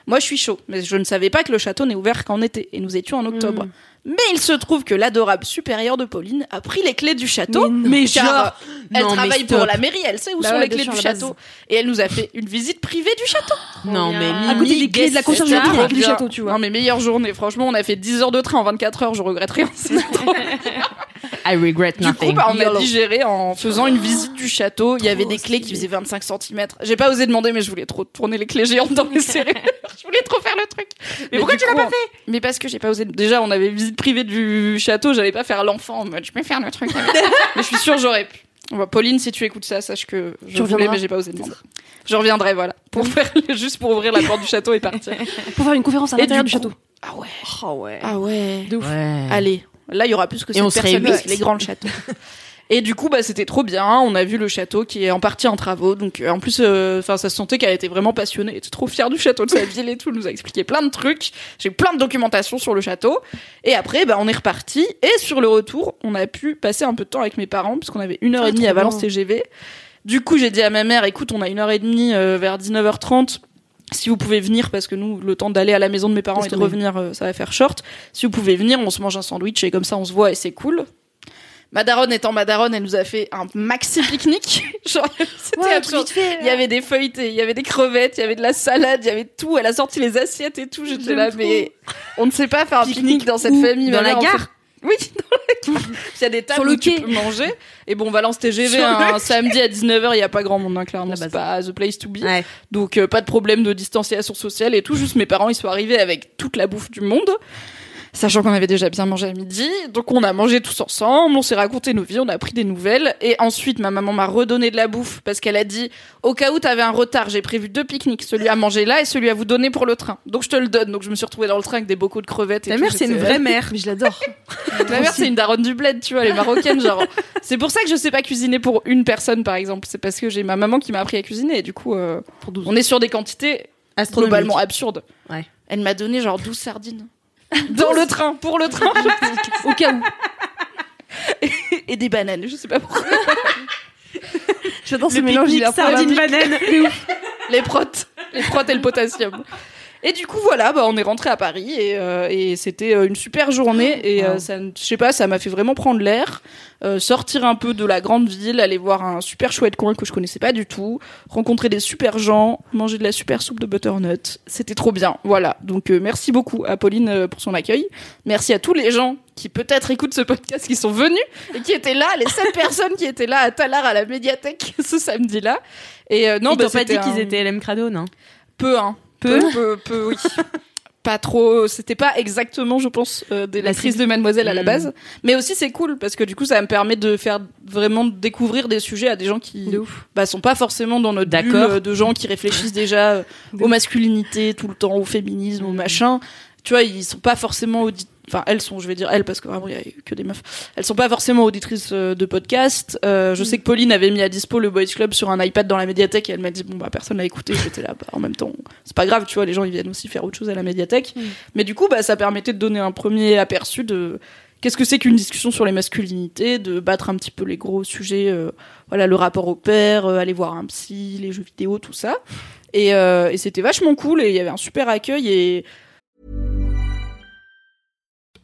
moi je suis chaud mais je ne savais pas que le château n'est ouvert qu'en été et nous étions en octobre. Hmm. Mais il se trouve que l'adorable supérieure de Pauline a pris les clés du château. Mais, genre, elle travaille pour la mairie, elle sait où bah sont les clés du château. Et elle nous a fait une visite privée du château. Non, mais à côté des clés de la conciergerie du château, tu vois. Non, mais meilleure journée. Franchement, on a fait 10 heures de train en 24 heures, je regrette rien. I regret nothing. Du coup, bah, on a digéré en faisant une visite du château. Il y avait des clés qui faisaient 25 cm. J'ai pas osé demander, mais je voulais trop tourner les clés géantes dans mes serrures. je voulais trop faire le truc. Mais, pourquoi tu l'as pas fait? Mais parce que j'ai pas osé. Déjà, on avait visite privée du château. J'allais pas faire l'enfant en mode je vais faire le truc. mais je suis sûre j'aurais pu. Pauline, si tu écoutes ça, sache que je voulais, mais j'ai pas osé demander. Je reviendrai, voilà, pour faire juste pour ouvrir la porte du château et partir. pour faire une conférence à l'intérieur du, château. Ah ouais. Oh ouais. Ah ouais. De ouf. Allez, Là, il y aura plus que cette personne, les grands châteaux. Et du coup, bah, c'était trop bien. On a vu le château qui est en partie en travaux. Donc, euh, en plus, euh, enfin, ça se sentait qu'elle était vraiment passionnée. Elle était trop fière du château de sa ville et tout. Elle nous a expliqué plein de trucs. J'ai plein de documentation sur le château. Et après, bah, on est reparti. Et sur le retour, on a pu passer un peu de temps avec mes parents puisqu'on avait une heure ah, et demie à Valence TGV. Du coup, j'ai dit à ma mère, écoute, on a une heure et demie euh, vers 19h30 si vous pouvez venir, parce que nous, le temps d'aller à la maison de mes parents et de revenir, euh, ça va faire short. Si vous pouvez venir, on se mange un sandwich et comme ça, on se voit et c'est cool. Madaron étant Madaron, elle nous a fait un maxi pique-nique. Genre, c'était absurde. Il y avait des feuilletés, il y avait des crevettes, il y avait de la salade, il y avait tout. Elle a sorti les assiettes et tout. J'étais là, mais on ne sait pas faire un pique-nique dans cette famille. Dans la gare oui, il y a des tables où tu peux manger. Et bon, Valence TGV, un samedi à 19h, il n'y a pas grand monde, hein, clairement. C'est pas the place to be. Donc, euh, pas de problème de distanciation sociale et tout. Juste mes parents, ils sont arrivés avec toute la bouffe du monde sachant qu'on avait déjà bien mangé à midi. Donc on a mangé tous ensemble, on s'est raconté nos vies, on a appris des nouvelles. Et ensuite, ma maman m'a redonné de la bouffe parce qu'elle a dit, au cas où t'avais un retard, j'ai prévu deux pique-niques, celui à manger là et celui à vous donner pour le train. Donc je te le donne. Donc je me suis retrouvée dans le train avec des bocaux de crevettes. Et Ta mère, c'est une vraie mère, mais je l'adore. Ma mère, c'est une daronne du bled, tu vois, les marocaines, genre. C'est pour ça que je sais pas cuisiner pour une personne, par exemple. C'est parce que j'ai ma maman qui m'a appris à cuisiner. Et du coup, euh, on est sur des quantités globalement absurdes. Ouais. Elle m'a donné genre 12 sardines. Dans le train, pour le train. Au cas où. Et, des bananes, je sais pas pourquoi. J'adore ce mélange, il a sardines, bananes. les protes, les protes et le potassium. Et du coup, voilà, bah, on est rentré à Paris et, euh, et c'était euh, une super journée. Et euh, ça, je sais pas, ça m'a fait vraiment prendre l'air, sortir un peu de la grande ville, aller voir un super chouette coin que je connaissais pas du tout, rencontrer des super gens, manger de la super soupe de butternut. C'était trop bien. Voilà. Donc merci beaucoup à Pauline pour son accueil. Merci à tous les gens qui peut-être écoutent ce podcast, qui sont venus et qui étaient là, les sept personnes qui étaient là à Talar à la médiathèque ce samedi-là. Et non, Ils bah, t'ont pas dit qu'ils étaient LM Crado, non? Peu, hein. Peu, peu, peu, oui. pas trop, c'était pas exactement, je pense, euh, des lectrices de Mademoiselle à la mm. base. Mais aussi, c'est cool parce que du coup, ça me permet de faire vraiment découvrir des sujets à des gens qui, bah, sont pas forcément dans notre bulle euh, de gens qui réfléchissent déjà euh, aux masculinités tout le temps, au féminisme, au machin. Tu vois, ils sont pas forcément auditeurs enfin elles sont je vais dire elles parce que vraiment il y a que des meufs elles sont pas forcément auditrices euh, de podcast euh, je mm. sais que Pauline avait mis à dispo le Boys Club sur un iPad dans la médiathèque et elle m'a dit bon bah personne l'a écouté j'étais là bah, en même temps c'est pas grave tu vois les gens ils viennent aussi faire autre chose à la médiathèque mm. mais du coup bah ça permettait de donner un premier aperçu de qu'est-ce que c'est qu'une discussion sur les masculinités de battre un petit peu les gros sujets euh, voilà le rapport au père aller voir un psy les jeux vidéo tout ça et, et c'était vachement cool et il y avait un super accueil et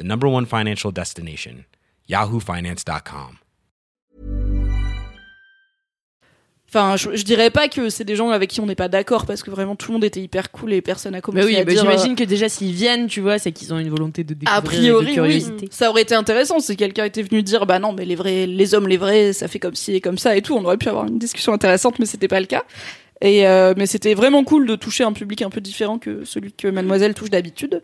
the number one financial destination, yahoofinance.com. Enfin, je, je, dirais pas que c'est des gens avec qui on n'est pas d'accord parce que vraiment tout le monde était hyper cool et personne n'a commencé oui, à bah dire. J'imagine euh, que déjà s'ils viennent, tu vois, c'est qu'ils ont une volonté de découvrir. A priori, de curiosité. Oui. Ça aurait été intéressant si quelqu'un était venu dire bah non mais les vrais, les hommes les vrais, ça fait comme ci et comme ça et tout. On aurait pu avoir une discussion intéressante, mais c'était pas le cas. Et euh, mais c'était vraiment cool de toucher un public un peu différent que celui que Mademoiselle touche d'habitude.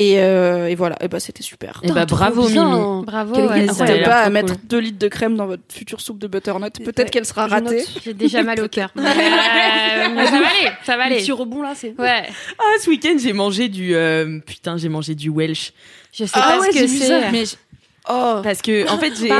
Et, euh, et, voilà, et bah c'était super. Et bah bravo Mimi. Bravo. N'hésitez pas à mettre 2 litres de crème dans votre future soupe de butternut. Peut-être qu'elle sera ratée. J'ai déjà mal au cœur. euh, ça va aller, ça va aller. Rebond là, c'est. Ouais. Ah, ce week-end j'ai mangé du euh, putain, j'ai mangé du Welsh. Je sais ah, pas ouais, ce que c'est. Mais oh, parce que en fait j'ai.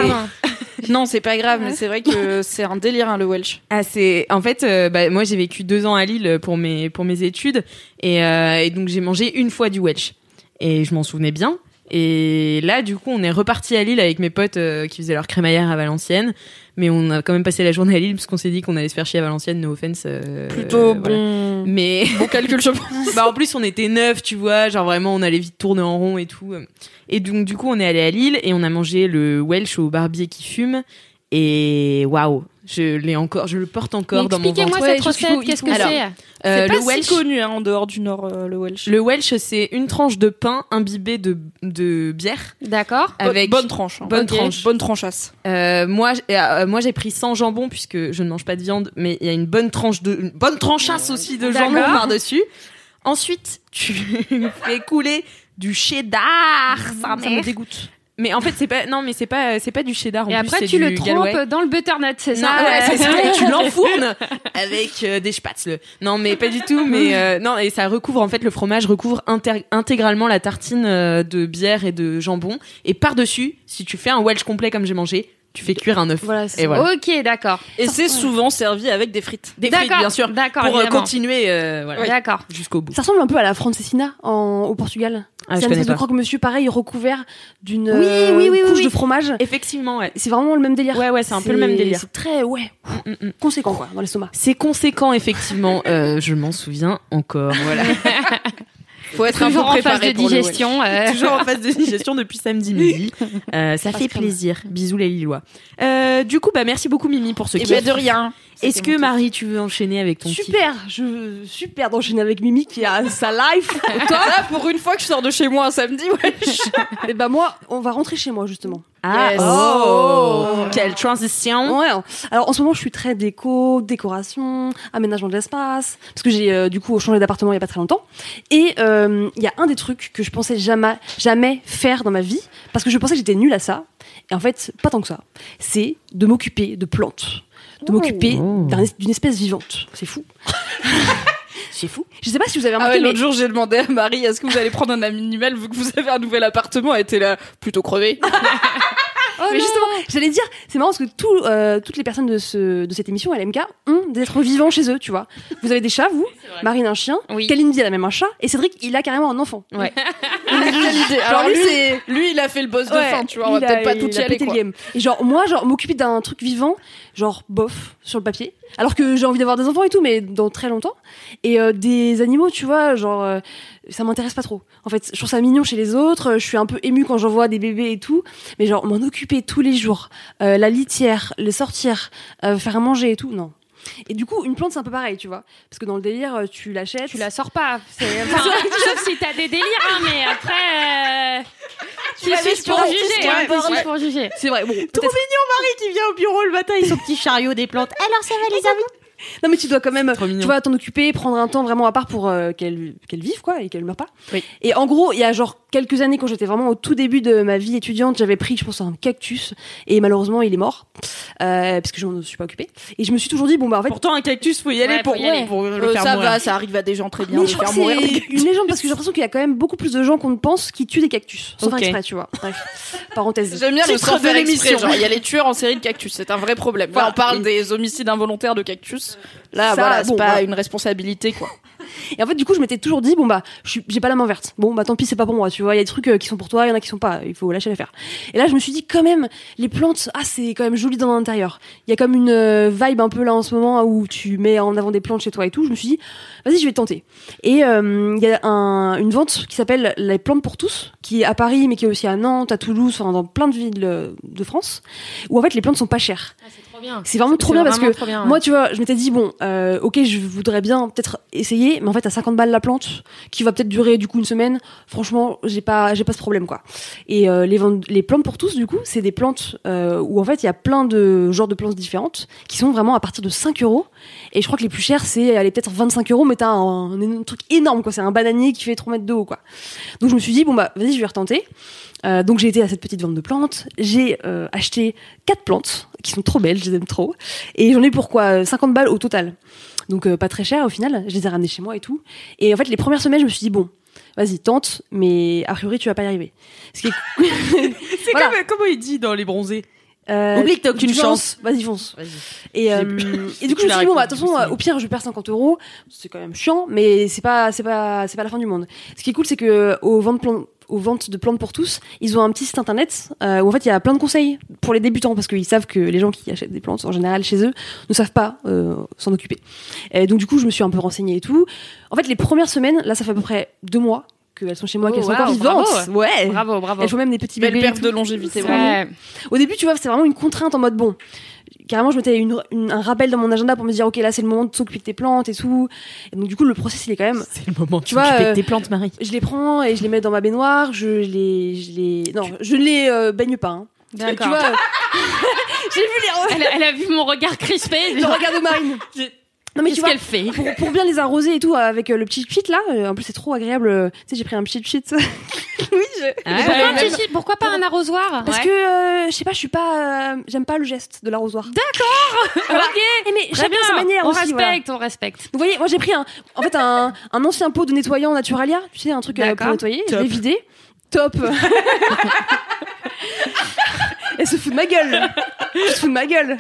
non, c'est pas grave, mais c'est vrai que c'est un délire hein, le Welsh. Ah, c'est en fait, euh, bah, moi j'ai vécu deux ans à Lille pour mes pour mes études et, euh, et donc j'ai mangé une fois du Welsh et je m'en souvenais bien. Et là, du coup, on est reparti à Lille avec mes potes euh, qui faisaient leur crémaillère à Valenciennes. Mais on a quand même passé la journée à Lille parce qu'on s'est dit qu'on allait se faire chier à Valenciennes, no offense. Euh, Plutôt bon. Mais. Bon calcul, je pense. bah, en plus, on était neuf, tu vois. Genre vraiment, on allait vite tourner en rond et tout. Et donc, du coup, on est allé à Lille et on a mangé le Welsh au barbier qui fume. Et waouh, je l'ai encore, je le porte encore dans mon ventre. Expliquez-moi cette recette, qu'est-ce que c'est euh, C'est pas le Welsh, si connu hein, en dehors du Nord, euh, le Welsh. Le Welsh, c'est une tranche de pain imbibée de, de bière. D'accord. Avec bonne tranche. Hein. Bonne tranche. Bonne tranchasse. Euh, moi, euh, moi, j'ai pris sans jambon puisque je ne mange pas de viande, mais il y a une bonne tranche de, une bonne tranchasse aussi de jambon par dessus. Ensuite, tu fais couler du cheddar. Ça, ça me dégoûte. Mais en fait, c'est pas non, mais c'est pas c'est pas du cheddar. En et après, tu le trempes dans le butternut, c'est ça ouais, c'est ça. tu l'enfournes avec euh, des spätzle. Non, mais pas du tout. Mais euh, non, et ça recouvre en fait le fromage recouvre intégralement la tartine euh, de bière et de jambon. Et par dessus, si tu fais un Welsh complet comme j'ai mangé, tu fais cuire un œuf. Voilà, et voilà. Ok, d'accord. Et c'est souvent servi avec des frites. Des frites, bien sûr. D'accord. Pour euh, continuer, euh, voilà. D'accord. Jusqu'au bout. Ça ressemble un peu à la francesina en, au Portugal. Ah, c'est un espèce de croque-monsieur pareil recouvert d'une oui, euh, oui, oui, couche oui. de fromage. Effectivement, ouais. C'est vraiment le même délire. Ouais, ouais, c'est un peu le même délire. C'est très, ouais, mm, mm, mm. conséquent quoi dans l'estomac. C'est conséquent effectivement. euh, je m'en souviens encore. Voilà. Faut être toujours un peu en phase de digestion. Euh... Toujours en phase de digestion depuis samedi midi. Euh, ça fait plaisir. Bisous les Lillois. Euh, du coup, bah merci beaucoup Mimi pour ce Et kiff. bah de rien. Est-ce que Marie, tu veux enchaîner avec ton Super, je super d'enchaîner avec Mimi qui a sa life. Et toi, là, pour une fois que je sors de chez moi un samedi, ouais. Et bah moi, on va rentrer chez moi justement. Ah, Yes. oh, quelle transition. Ouais. Alors en ce moment, je suis très déco, décoration, aménagement de l'espace, parce que j'ai euh, du coup changé d'appartement il y a pas très longtemps. Et euh, il y a un des trucs que je pensais jamais, jamais faire dans ma vie, parce que je pensais que j'étais nulle à ça. Et en fait, pas tant que ça. C'est de m'occuper de plantes, de m'occuper d'un- d'une espèce vivante. C'est fou. C'est fou. Je sais pas si vous avez Ah remarqué, ouais, mais l'autre jour, j'ai demandé à Marie, est-ce que vous allez prendre un animal vu que vous avez un nouvel appartement Elle était là, plutôt crevé. mais justement, j'allais dire, c'est marrant parce que tout, euh, toutes les personnes de, ce, de cette émission LMK ont des êtres vivants chez eux, tu vois. Vous avez des chats, vous Marine un chien, Oui. Kalindi elle a même un chat, et Cédric il a carrément un enfant. Ouais. Alors lui, lui, il a fait le boss de fin, tu vois. On va peut-être pas tout y aller. Quoi. game. Et genre, moi, genre, m'occuper d'un truc vivant, genre, bof, sur le papier. Alors que j'ai envie d'avoir des enfants et tout, mais dans très longtemps. Et euh, des animaux, tu vois, genre, euh, ça m'intéresse pas trop. En fait, je trouve ça mignon chez les autres. Je suis un peu émue quand j'en vois des bébés et tout. Mais genre, m'en occuper tous les jours, euh, la litière, les sortir, faire à manger et tout, non. Et du coup, une plante, c'est un peu pareil, tu vois. Parce que dans le délire, euh, tu l'achètes. Tu la sors pas. sauf si t'as des délires, hein, mais après. Euh... Tu suis pour juger, hein, pour juger. C'est vrai. Bon, Trop mignon, Marie, qui vient au bureau le matin, ils son petit chariot des plantes. Alors, ça va, les amis non mais tu dois quand même tu vois t'en occuper prendre un temps vraiment à part pour euh, qu'elle qu'elle vive quoi et qu'elle meure pas oui. et en gros il y a genre quelques années quand j'étais vraiment au tout début de ma vie étudiante j'avais pris je pense un cactus et malheureusement il est mort euh, parce que je ne suis pas occupée. Et je me suis toujours dit bon bah en fait pourtant un cactus faut y aller pour, pour le euh, faire ça mourir. va ça arrive à des gens très bien mais je crois que c'est une légende parce que j'ai l'impression qu'il y a quand même beaucoup plus de gens qu'on ne pense qui tuent des cactus. Sans faire exprès tu vois. Bref. Parenthèse. J'aime bien le sans faire exprès il y a les tueurs en série de cactus c'est un vrai problème. On parle des homicides involontaires de cactus. Là, voilà, c'est pas une responsabilité, quoi. Et en fait, du coup, je m'étais toujours dit, bon bah, j'ai pas la main verte. Bon bah, tant pis, c'est pas pour moi. Tu vois, il y a des trucs euh, qui sont pour toi, il y en a qui sont pas. Il faut lâcher l'affaire. Et là, je me suis dit, quand même, les plantes, ah, c'est quand même joli dans l'intérieur. Il y a comme une euh, vibe un peu là en ce moment où tu mets en avant des plantes chez toi et tout. Je me suis dit, vas-y, je vais tenter. Et euh, il y a un, une vente qui s'appelle les plantes pour tous, qui est à Paris, mais qui est aussi à Nantes, à Toulouse, enfin dans plein de villes de France, où en fait les plantes sont pas chères. Ah, c'est vraiment trop bien parce que moi, tu vois, je m'étais dit bon, ok, je voudrais bien peut-être essayer, mais en fait à 50 balles la plante, qui va peut-être durer du coup une semaine. Franchement, j'ai pas, j'ai pas ce problème quoi. Et euh, les, les plantes pour tous, du coup, c'est des plantes euh, où en fait il y a plein de genres de plantes différentes qui sont vraiment à partir de 5 euros. Et je crois que les plus chères, c'est elle peut-être 25 euros, mais t'as un, un, truc énorme quoi. C'est un bananier qui fait 3 mètres de haut quoi. Donc je me suis dit bon bah vas-y, je vais retenter. Euh, donc j'ai été à cette petite vente de plantes, j'ai euh, acheté quatre plantes qui sont trop belles, je les aime trop, et j'en ai pour quoi 50 balles au total. Donc euh, pas très cher au final, je les ai ramenées chez moi et tout. Et en fait les premières semaines je me suis dit bon, vas-y tente, mais a priori tu vas pas y arriver. C'est comme comment il dit dans les bronzés? Euh, Oublie que t'as aucune chance. Vas-y, fonce. et, euh, et du coup, je me suis dit, bon, bah, attention, au pire, je perds 50 euros. C'est quand même chiant, mais c'est pas, c'est pas, c'est pas la fin du monde. Ce qui est cool, c'est que au ventes, aux ventes de plantes pour tous, ils ont un petit site internet euh, où en fait il y a plein de conseils pour les débutants parce qu'ils savent que les gens qui achètent des plantes en général chez eux ne savent pas euh, s'en occuper. Et donc du coup, je me suis un peu renseignée et tout. En fait, les premières semaines, là, ça fait à peu près deux mois qu'elles sont chez moi, qu'elles sont encore vivantes. Bravo. Ouais. Bravo, bravo. Elles font même des petits bébés. Belle perte de longévité, vraiment. Au début, tu vois, c'est vraiment une contrainte en mode bon. Carrément, je mettais une, un rappel dans mon agenda pour me dire, ok, là, c'est le moment de s'occuper de tes plantes et tout. Et donc, du coup, le process, il est quand même. C'est le moment de s'occuper de tes plantes, Marie. Je les prends et je les mets dans ma baignoire. Je les, je les, non, je ne les euh, baigne pas. Hein. D'accord. Tu vois, j'ai vu les. Elle, elle, a vu mon regard crispé. Le regard de Marine. Non mais tu vois, fait pour, pour, bien les arroser et tout avec euh, le petit cheat là. Euh, en plus c'est trop agréable. Euh, tu sais j'ai pris un petit cheat. oui. Je... Ah, pourquoi, pourquoi, pas un arrosoir? Parce que je sais pas, je suis pas, j'aime pas le geste de l'arrosoir. D'accord. ok. Et mais chacun sa manière on aussi. Respecte, On respecte, Vous voyez, moi j'ai pris un, en fait un, un ancien pot de nettoyant Naturalia. Tu sais un truc pour nettoyer. Je l'ai vidé. Top. Elle se fout de ma gueule. Elle se fout de ma gueule.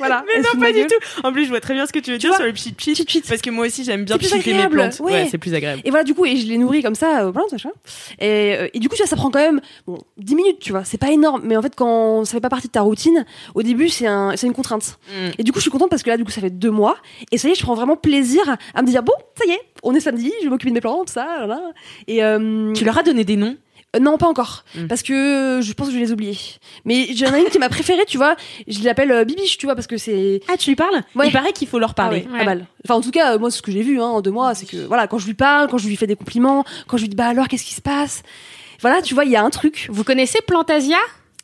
Voilà. Mais non, pas du tout. En plus, je vois très bien ce que tu veux dire sur le pchit pchit. Parce que moi aussi, j'aime bien pchiter mes plantes. Ouais, c'est plus agréable. Et voilà, du coup, et je les nourris comme ça, euh, plantes, machin. Et, euh, et du coup, tu vois, ça prend quand même, bon, 10 minutes, tu vois. C'est pas énorme. Mais en fait, quand ça fait pas partie de ta routine, au début, c'est un, une contrainte. Mm. Et du coup, je suis contente parce que là, du coup, ça fait deux mois. Et ça y est, je prends vraiment plaisir à me dire, bon, ça y est, on est samedi, je vais m'occuper de mes plantes, ça, voilà. Et, euh, Tu leur as donné des noms? Euh, non, pas encore, hmm. parce que je pense que je les ai oubliés. Mais j'en ai une qui m'a préférée, tu vois. Je l'appelle euh, Bibiche, tu vois, parce que c'est. Ah, tu lui parles? Ouais. Il paraît qu'il faut leur parler. Ah, ouais. Enfin, en tout cas, moi, ce que j'ai vu hein, en deux mois, c'est que voilà, quand je lui parle, quand je lui fais des compliments, quand je lui dis bah alors, qu'est-ce qui se passe? Voilà, tu vois, il y a un truc. Vous connaissez Plantasia?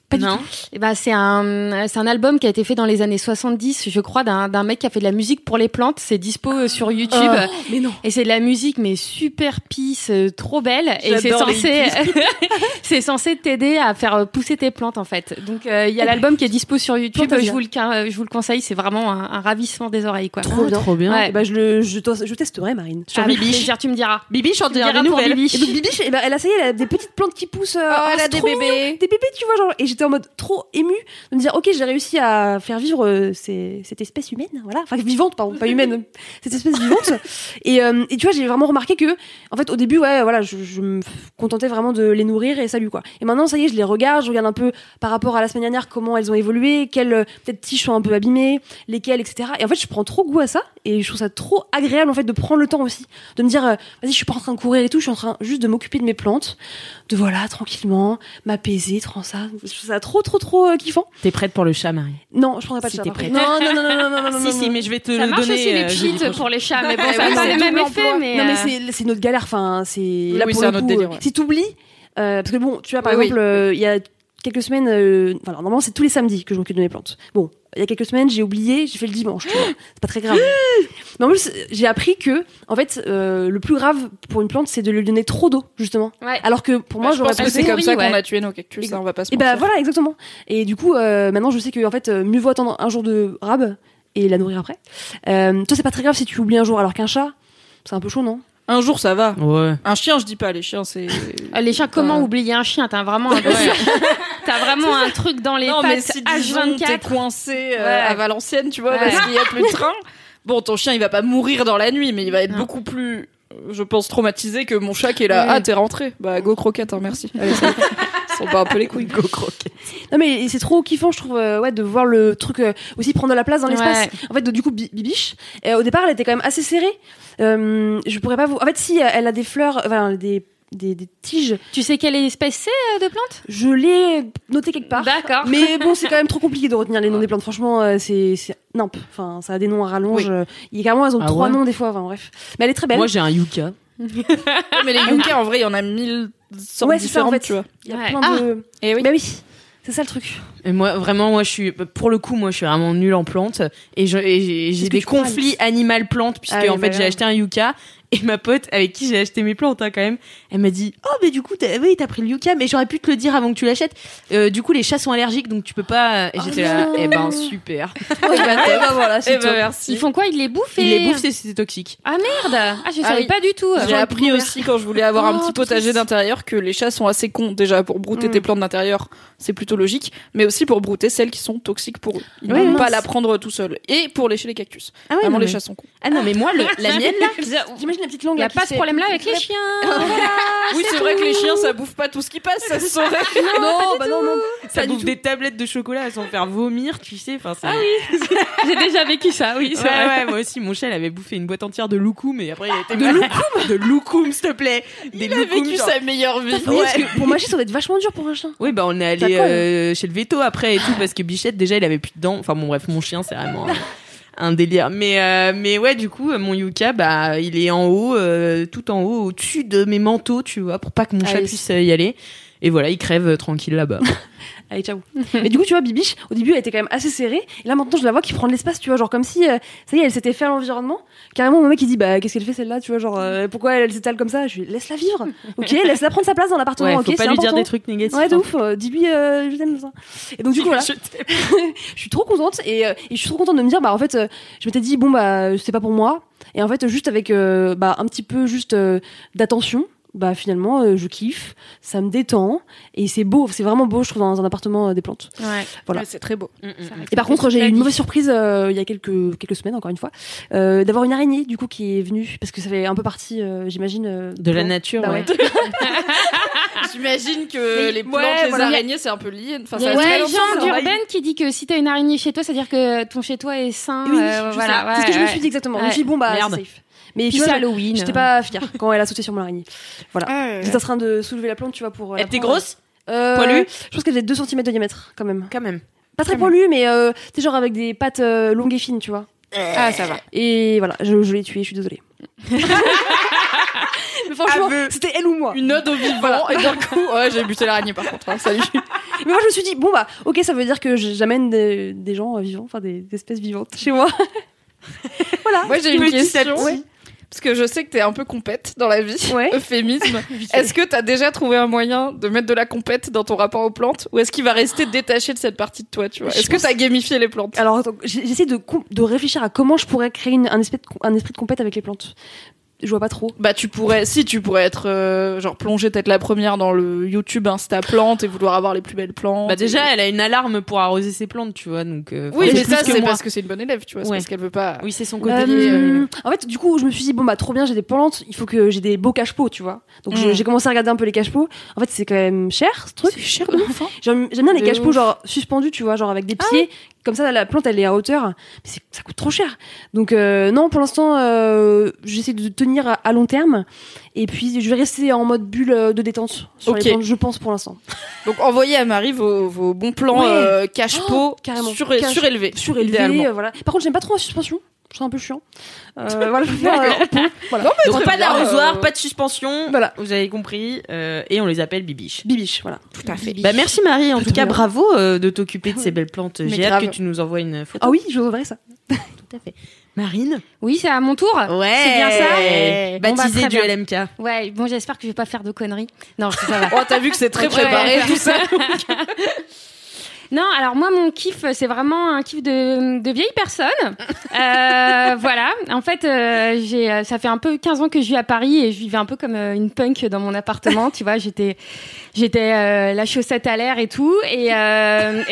Pas non. Et ben c'est un c'est un album qui a été fait dans les années 70, je crois, d'un mec qui a fait de la musique pour les plantes. C'est dispo euh, sur YouTube. Oh, mais non. Et c'est de la musique mais super pisse, euh, trop belle. Et c'est censé c'est censé t'aider à faire pousser tes plantes en fait. Donc il y a l'album qui est dispo sur YouTube. Je vous le je vous le conseille. C'est vraiment un, ravissement des oreilles quoi. Trop bien. Trop bien. Ouais. bah, je le je, je testerai Marine. Sur ah, Bibiche. tu me diras. Bibiche en des nouvelles. Bibiche. Et donc Bibiche, eh ben, elle a ça y est, elle a des petites plantes qui poussent. oh, elle a des bébés. Des bébés, tu vois genre. Et j'étais en mode trop émue de me dire, ok, j'ai réussi à faire vivre euh, cette espèce humaine, voilà, enfin vivante, pardon, pas humaine, cette espèce vivante. Et, euh, et tu vois, j'ai vraiment remarqué que, en fait, au début, ouais, voilà, je, je, me contentais vraiment de les nourrir et salut quoi. Et maintenant, ça y est, je les regarde, je regarde un peu par rapport à la semaine dernière comment elles ont évolué, quelles euh, peut-être tiges sont un peu abîmées, lesquelles, etc. Et en fait, je prends trop goût à ça et je trouve ça trop agréable en fait de prendre le temps aussi, de me dire, vas-y, je suis pas en train de courir et tout, je suis en train juste de m'occuper de mes plantes, de voilà, tranquillement, m'apaiser, trop ça. Ça trop, trop, trop euh, kiffant. T'es prête pour le chat, Marie Non, je prendrai pas de chat. Non, non, non, non, non, non, non. si, si, mais je vais te ça le marche donner. aussi les euh, cheats pour les chats, mais bon, ça oui, n'a pas le même effet. Mais Non, mais euh, c'est, c'est notre galère. Enfin, c'est là Oui, pour c'est le un autre coup, euh. Si t'oublies, euh, parce que bon, tu vois, par exemple, euh, il y a quelques semaines, euh, voilà, normalement c'est tous les samedis que je m'occupe de mes plantes. Bon, il y a quelques semaines, j'ai oublié, j'ai fait le dimanche. c'est pas très grave. mais en plus, j'ai appris que, en fait, euh, le plus grave pour une plante, c'est de lui donner trop d'eau, justement. Ouais. Alors que pour moi, Moi, je j'aurais pense que c'est comme ça qu'on a tué nos cactus, ça, on va pas se et bah mentir. voilà, exactement. Et du coup, euh, maintenant, je sais que en fait, euh, mieux vaut attendre un jour de rab et la nourrir après. Euh, toi, c'est pas très grave si tu oublies un jour, alors qu'un chat, c'est un peu chaud, non? Un jour, ça va. Ouais. Un chien, je dis pas, les chiens, c'est. euh, les chiens, comment oublier un chien? T'as vraiment un T'as vraiment un truc dans les non, mais pattes si disons, t'es H24. coincé euh, Ouais. à Valenciennes, tu vois, Ouais. parce qu'il y a plus de train. Bon, ton chien, il va pas mourir dans la nuit, mais il va être Non. beaucoup plus, je pense, traumatisé que mon chat qui est là. Ouais. Ah, t'es rentré. Bah, go croquette, hein, merci. Allez, sont pas un peu les couilles. Go croquette. Non mais c'est trop kiffant, je trouve, euh, ouais, de voir le truc euh, aussi prendre de la place dans l'espace. Ouais. En fait, de- du coup, Bi- Bibiche, euh, au départ, elle était quand même assez serrée. Euh, je pourrais pas vous. En fait, si elle a des fleurs, enfin des des, des tiges, Tu sais quelle espèce c'est euh, de plante? Je l'ai noté quelque part. D'accord. Mais bon, c'est quand même trop compliqué de retenir les noms des plantes. Franchement, euh, c'est c'est nimp. Enfin, ça a des noms à rallonge. Oui. Il y a carrément, elles ont Ah trois ouais? noms des fois. Enfin bref. Mais elle est très belle. Moi, j'ai un yucca. Mais les yucca, en vrai, il y en a mille sortes Ouais, ça, en différentes, fait. tu vois. Il y a Ouais. plein de. Et oui. Bah oui. C'est ça le truc. Et moi, vraiment, moi, je suis, pour le coup, moi, je suis vraiment nulle en plantes. Et j'ai j'ai des conflits animal-plantes, puisque, Ah oui, en bah fait, j'ai grave. acheté un yucca. Et ma pote, avec qui j'ai acheté mes plantes, hein, quand même, elle m'a dit, oh, mais du coup, t'as, oui, t'as pris le yucca, mais j'aurais pu te le dire avant que tu l'achètes. Euh, du coup, les chats sont allergiques, donc tu peux pas. Et Oh j'étais là, eh ben, super. Eh bah voilà, Eh ben, merci. Ils font quoi? Ils les bouffent et... Il les bouffe, c'est, c'est toxique. Ah merde Ah, je Ah savais oui. pas du tout. J'ai appris aussi quand je voulais avoir un Oh, petit potager d'intérieur que les chats sont assez cons déjà pour brouter Mm. tes plantes d'intérieur, c'est plutôt logique, mais aussi pour brouter celles qui sont toxiques pour eux. Ils Oui, ne mince. pas la prendre tout seul. Et pour lécher les cactus. Ah ouais, Vraiment non, les mais- chats sont cons. Ah non, mais moi, le- la mienne, là, J'imagine la petite langue. Il n'y a là, pas ce problème-là avec les chiens. Oui, c'est vrai que les chiens ça bouffe pas tout ce qui passe, ça se saurait. Non, bah non, non. ça bouffe des tablettes de chocolat sans faire vomir, tu sais. Enfin, ça... J'ai déjà vécu ça, oui. c'est Ouais, vrai. ouais, moi aussi, mon chat, il avait bouffé une boîte entière de loukoum et après, il a été de loukoum De loukoum, s'il te plaît. Des Il a vécu genre- sa meilleure vie. Oui, parce que pour mâcher, ça doit être vachement dur pour un chien. Oui, bah on est allé euh, chez le veto après et tout parce que Bichette déjà il avait plus de dents. Enfin bon bref, mon chien c'est vraiment un, délire. Mais euh, mais ouais, du coup mon Yuka bah il est en haut, euh, tout en haut, au-dessus de mes manteaux, tu vois, pour pas que mon Ah chat oui. puisse y aller. Et voilà, il crève euh, tranquille là-bas. Allez, ciao. Mais du coup, tu vois, Bibiche, au début, elle était quand même assez serrée. Et là, maintenant, je la vois qui prend de l'espace, tu vois, genre comme si, euh, ça y est, elle s'était fait à l'environnement. Carrément, mon mec, il dit, bah, qu'est-ce qu'elle fait celle-là, tu vois, genre, euh, pourquoi elle, elle s'étale comme ça? Je lui dis, laisse-la vivre. Ok, laisse-la prendre sa place dans l'appartement. Ouais, ok, pas lui dire des trucs négatifs. Ouais, de hein. ouf. euh, Dis-lui, euh, je t'aime, ça. Et donc, du coup, voilà. je suis trop contente et, euh, et je suis trop contente de me dire bah en fait je m'étais dit bon bah c'est pas pour moi et en fait juste avec euh, bah un petit peu juste d'attention bah finalement euh, je kiffe ça me détend et c'est beau c'est vraiment beau je trouve dans un appartement euh, des plantes Ouais. Voilà. Ouais, c'est très beau. Mm, mm. et par contre j'ai eu une mauvaise surprise euh, il y a quelques quelques semaines encore une fois euh, d'avoir une araignée du coup qui est venue parce que ça fait un peu partie euh, j'imagine euh, De la nature, Bah ouais. J'imagine que Mais- les ouais, plantes, les voilà. araignées, c'est un peu lié. Enfin, Il y ça a va une très légende longtemps, ça. urbaine qui dit que si t'as une araignée chez toi, c'est-à-dire que ton chez toi est sain. oui euh, je voilà, c'est ce que je me ouais, suis dit exactement je me Ouais. suis dit bon bah safe mais Puis c'est Halloween. j'étais pas fière quand elle a sauté sur mon araignée voilà Ah, J'étais en train de soulever la plante, tu vois, pour. euh, Elle était grosse? Euh, Poilue? Je pense qu'elle faisait 2 cm de diamètre, quand même. Quand même. Pas très poilue, mais euh, tu sais, genre avec des pattes euh, longues et fines, tu vois. Ah, ça va. Et voilà, je, je l'ai tuée, je suis désolée. mais franchement, Aveu. c'était elle ou moi. Une ode au vivant, et d'un coup, ouais, j'ai buté l'araignée par contre. hein, salut. Mais moi, je me suis dit, bon, bah, ok, ça veut dire que j'amène des, des gens euh, vivants, enfin des, des espèces vivantes chez moi. voilà. Moi, j'ai une question. Ouais. Parce que je sais que t'es un peu compète dans la vie. Ouais. Euphémisme. Est-ce que t'as déjà trouvé un moyen de mettre de la compète dans ton rapport aux plantes? Ou est-ce qu'il va rester détaché de cette partie de toi, tu vois? Est-ce que t'as gamifié les plantes? Alors, j'essaie de, réfléchir à comment je pourrais créer une- un, esprit de, un esprit de compète avec les plantes. Je vois pas trop. Bah tu pourrais, si tu pourrais être euh, genre plongée peut-être la première dans le YouTube Insta plantes et vouloir avoir les plus belles plantes. Bah déjà, elle a une alarme pour arroser ses plantes, tu vois, donc. Euh, oui, mais ça c'est parce que c'est une bonne élève, tu vois, c'est parce qu'elle veut pas. Oui, c'est son côté. Euh, en fait, du coup, je me suis dit bon bah trop bien, j'ai des plantes, il faut que j'ai des beaux cache-pots, tu vois. Donc mm. j'ai commencé à regarder un peu les cache-pots. En fait, c'est quand même cher ce truc. C'est cher, J'aime bien les cache-pots genre suspendus, tu vois, genre avec des ah pieds comme ça la plante elle est à hauteur mais ça coûte trop cher. Donc euh, non pour l'instant euh, j'essaie de tenir à, long terme. Et puis je vais rester en mode bulle euh, de détente sur les plantes je pense pour l'instant. Donc envoyez à Marie vos, vos bons plans cache-pot oh, surélevés surélevés voilà. Par contre j'aime pas trop la suspension c'est un peu chiant. Euh, voilà, voilà. Donc pas d'arrosoir, pas de suspension. Voilà. Vous avez compris. Euh, et on les appelle bibiches. Bibiches, voilà. Tout à fait. Bah merci Marie. En tout, cas, bravo euh, de t'occuper de ces belles plantes. J'ai hâte que tu nous envoies une photo. Ah oui, je vous enverrai ça. tout à fait. Marine Oui, c'est à mon tour. Ouais. C'est bien ça. Baptisé bah, du LMK. Ouais, bon, j'espère que je vais pas faire de conneries. Non, ça va. oh, t'as vu que c'est très préparé tout ça. Non, alors moi, mon kiff, c'est vraiment un kiff de, de vieille personne. euh, voilà. En fait, euh, j'ai, euh, ça fait un peu 15 ans que je vis à Paris et je vivais un peu comme euh, une punk dans mon appartement. tu vois, j'étais, j'étais la chaussette à l'air et tout. Et, et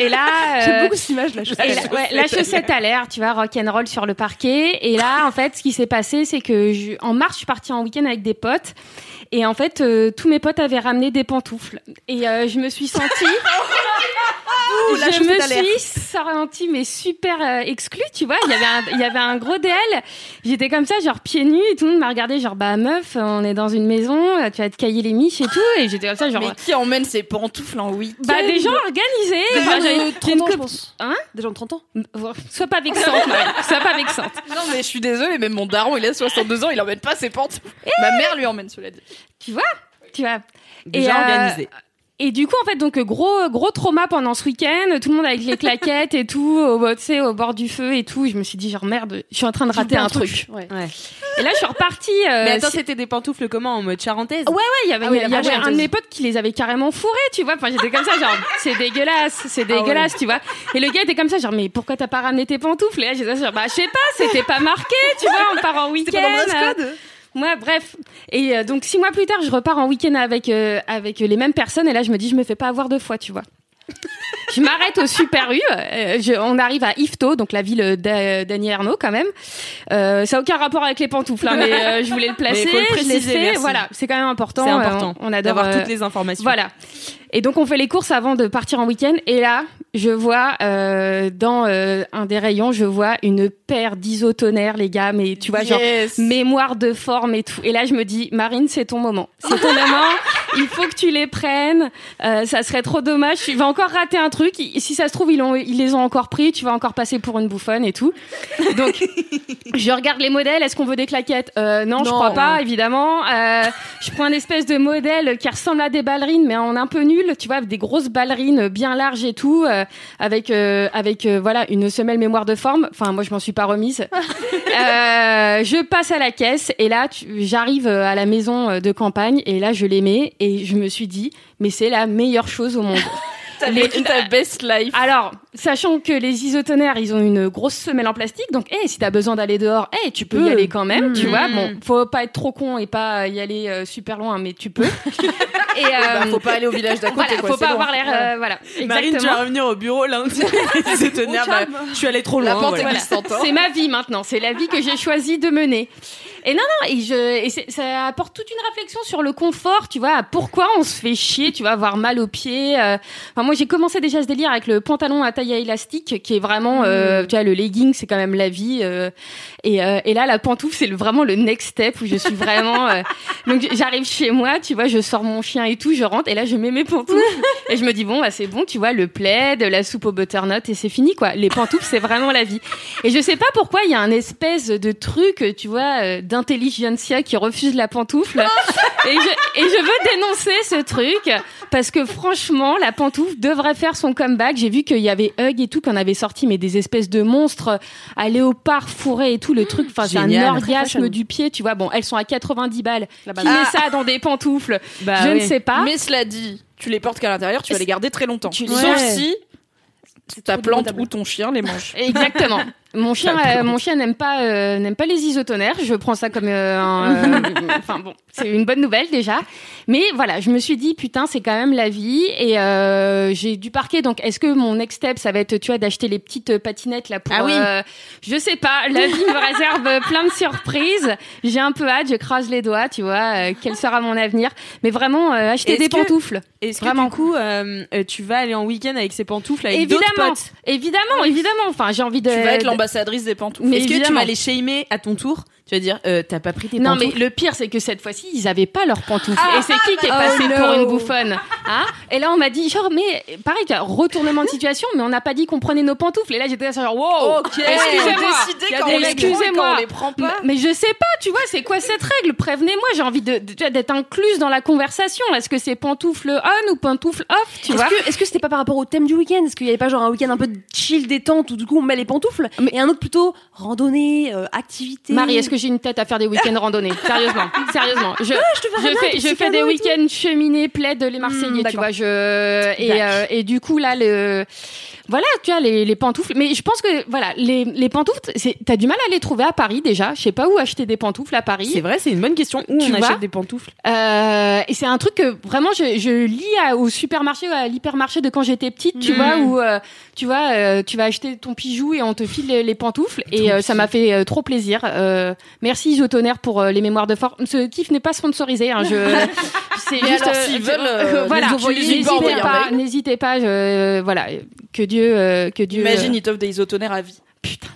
là. J'aime beaucoup cette image, la chaussette. La, ouais, la chaussette à l'air, tu vois, rock and roll sur le parquet. Et là, en fait, ce qui s'est passé, c'est que je, en mars, je suis partie en week-end avec des potes. Et en fait, tous mes potes avaient ramené des pantoufles. Et je me suis sentie. je me suis sentie mais super euh, exclue, tu vois. Il y avait un, il y avait un gros DL. J'étais comme ça, genre pieds nus, et tout le monde m'a regardé, genre bah meuf, on est dans une maison, tu vas te cailler les miches et tout. Et j'étais comme ça, genre. Mais qui emmène ses pantoufles en week Bah des gens organisés. Des gens de 30 ans, je pense. Hein Des gens de 30 ans. Sois pas vexante, Sois pas vexante. Non mais je suis désolée, même mon daron, il a 62 ans, il emmène pas ses pantoufles. Ma mère lui emmène, cela dit. Tu vois tu vois. Déjà et, euh, organisé. Et du coup, en fait, donc gros gros trauma pendant ce week-end, tout le monde avec les claquettes et tout, au, tu sais, au bord du feu et tout. Je me suis dit genre merde, je suis en train de rater un truc. Ouais. Et là, je suis repartie. Euh, Mais attends, c'était des pantoufles comment en mode charentaise? Ouais, ouais, il y avait, ah il y avait un de mes potes qui les avait carrément fourrés, tu vois. Enfin, j'étais comme ça, genre c'est dégueulasse, c'est ah dégueulasse, tu vois. Et le gars était comme ça, genre mais pourquoi t'as pas ramené tes pantoufles? Et là, j'étais genre bah je sais pas, c'était pas marqué, tu vois, on part en week-end. Moi, bref. Et euh, donc six mois plus tard, je repars en week-end avec euh, avec les mêmes personnes. Et là, je me dis, je me fais pas avoir deux fois, tu vois. Je m'arrête au Super U. Euh, on arrive à Ifto, donc la ville d'Annie Ernaux quand même. ça n'a aucun rapport avec les pantoufles, hein, mais je voulais le placer. Mais faut le préciser, Voilà, c'est quand même important. C'est important. on, adore d'avoir toutes les informations. Voilà. Et donc on fait les courses avant de partir en week-end. Et là, je vois euh, dans euh, un des rayons, je vois une paire d'isotonnerres, les gars. Mais tu vois, genre mémoire de forme et tout. Et là, je me dis, Marine, c'est ton moment. C'est ton moment. Il faut que tu les prennes. Euh, ça serait trop dommage. Tu vas encore rater un truc. Si ça se trouve, ils, ont, ils les ont encore pris. Tu vas encore passer pour une bouffonne et tout. Donc, je regarde les modèles. Est-ce qu'on veut des claquettes? Euh, non, je crois pas, évidemment. Euh, je prends un espèce de modèle qui ressemble à des ballerines, mais en un peu nul tu vois, avec des grosses ballerines bien larges et tout, euh, avec avec voilà une semelle mémoire de forme. Enfin, moi, je m'en suis pas remise. je passe à la caisse et là, j'arrive à la maison de campagne et là, je les mets et je me suis dit, mais c'est la meilleure chose au monde. Ta best life. Alors, sachant que les isotonnerres, ils ont une grosse semelle en plastique, donc, hey, si t'as besoin d'aller dehors, hey, tu peux y aller quand même, tu vois. Bon, faut pas être trop con et pas y aller euh, super loin, mais tu peux. et euh, faut pas aller au village d'à côté. Voilà, faut pas avoir l'air, euh, voilà. Marine, tu vas revenir au bureau lundi. isotonnerres, bah, je suis allée trop loin. C'est ma vie maintenant. C'est la vie que j'ai choisi de mener. Et non, non, et, je, et ça apporte toute une réflexion sur le confort, tu vois, pourquoi on se fait chier, tu vois, avoir mal aux pieds. Euh. Enfin, moi, j'ai commencé déjà ce délire avec le pantalon à taille élastique, qui est vraiment, euh, mmh. tu vois, le legging, c'est quand même la vie. Euh. et, et là, la pantoufle, c'est vraiment le next step où je suis vraiment. donc, j'arrive chez moi, tu vois, je sors mon chien et tout, je rentre, et là, je mets mes pantoufles. et je me dis, bon, bah, c'est bon, tu vois, le plaid, la soupe au butternut, et c'est fini, quoi. Les pantoufles, c'est vraiment la vie. Et je sais pas pourquoi il y a un espèce de truc, tu vois, d'intelligentsia qui refuse la pantoufle. et, je, et je veux dénoncer ce truc parce que franchement, la pantoufle devrait faire son comeback. J'ai vu qu'il y avait Hug et tout qu'on avait sorti, mais des espèces de monstres à léopard fourré et tout le truc. Enfin, c'est un orgasme du pied, tu vois. Bon, elles sont à 90 balles. Qui met ça dans des pantoufles? Bah Je ne sais pas. Mais cela dit, tu les portes qu'à l'intérieur, tu vas les garder très longtemps. Sauf si ta plante ou ton chien les mange. Exactement. Mon chien, euh, mon chien n'aime pas, euh, n'aime pas les isotonnerres. Je prends ça comme, euh, un, enfin bon, c'est une bonne nouvelle déjà. Mais voilà, je me suis dit putain, c'est quand même la vie et j'ai du parquet. Donc, est-ce que mon next step, ça va être, tu vois, d'acheter les petites patinettes là pour, ah oui. je sais pas. La vie me réserve plein de surprises. J'ai un peu hâte. Je croise les doigts, tu vois. quel sera mon avenir Mais vraiment, acheter des pantoufles. Est-ce que du coup, tu vas aller en week-end avec ces pantoufles avec évidemment, potes? Évidemment, évidemment. Enfin, j'ai envie de. Tu vas être l'ambassadrice des pantoufles. Est-ce que tu vas les shamer à ton tour tu vas dire, euh, t'as pas pris tes pantoufles. Non, mais le pire, c'est que cette fois-ci, ils avaient pas leurs pantoufles. Ah, et c'est qui qui est passé oh pour une bouffonne hein? Et là, on m'a dit, genre, mais pareil, retournement de situation, mais on n'a pas dit qu'on prenait nos pantoufles. Et là, j'étais genre, wow, excusez-moi, excusez-moi, on les prend pas. Mais je sais pas, tu vois, c'est quoi cette règle? Prévenez-moi, j'ai envie de, d'être incluse dans la conversation. Est-ce que c'est pantoufles on ou pantoufles off Tu vois? Est-ce que c'était pas par rapport au thème du week-end? Est-ce qu'il y avait pas genre un week-end un peu chill détente où du coup on met les pantoufles et un autre plutôt randonnée, euh, activité? Marie, est-ce que j'ai une tête à faire des week-ends randonnées. Sérieusement, sérieusement. Je, je, fais, je fais des week-ends cheminés, plaid, les Marseillais, hmm, tu vois. Je et, euh, et du coup là le voilà, tu as les, les, pantoufles. Mais je pense que voilà, les, les pantoufles, t'as du mal à les trouver à Paris déjà. Je sais pas où acheter des pantoufles à Paris. C'est vrai, c'est une bonne question. Où on achète des pantoufles? Euh, Et c'est un truc que vraiment je, je lis au supermarché, à l'hypermarché de quand j'étais petite, tu hmm. vois, où euh, tu vois, euh, tu vas acheter ton bijou et on te file les, pantoufles. et euh, ça m'a fait trop plaisir. Merci Isotonnerre pour les mémoires de force. Ce kiff n'est pas sponsorisé. Hein, je, c'est juste. Alors, s'ils veulent, voilà, n'hésitez pas, n'hésitez pas. voilà, que Dieu euh, que Dieu. Imagine, euh, il t'offre des isotonnerres à vie. Putain.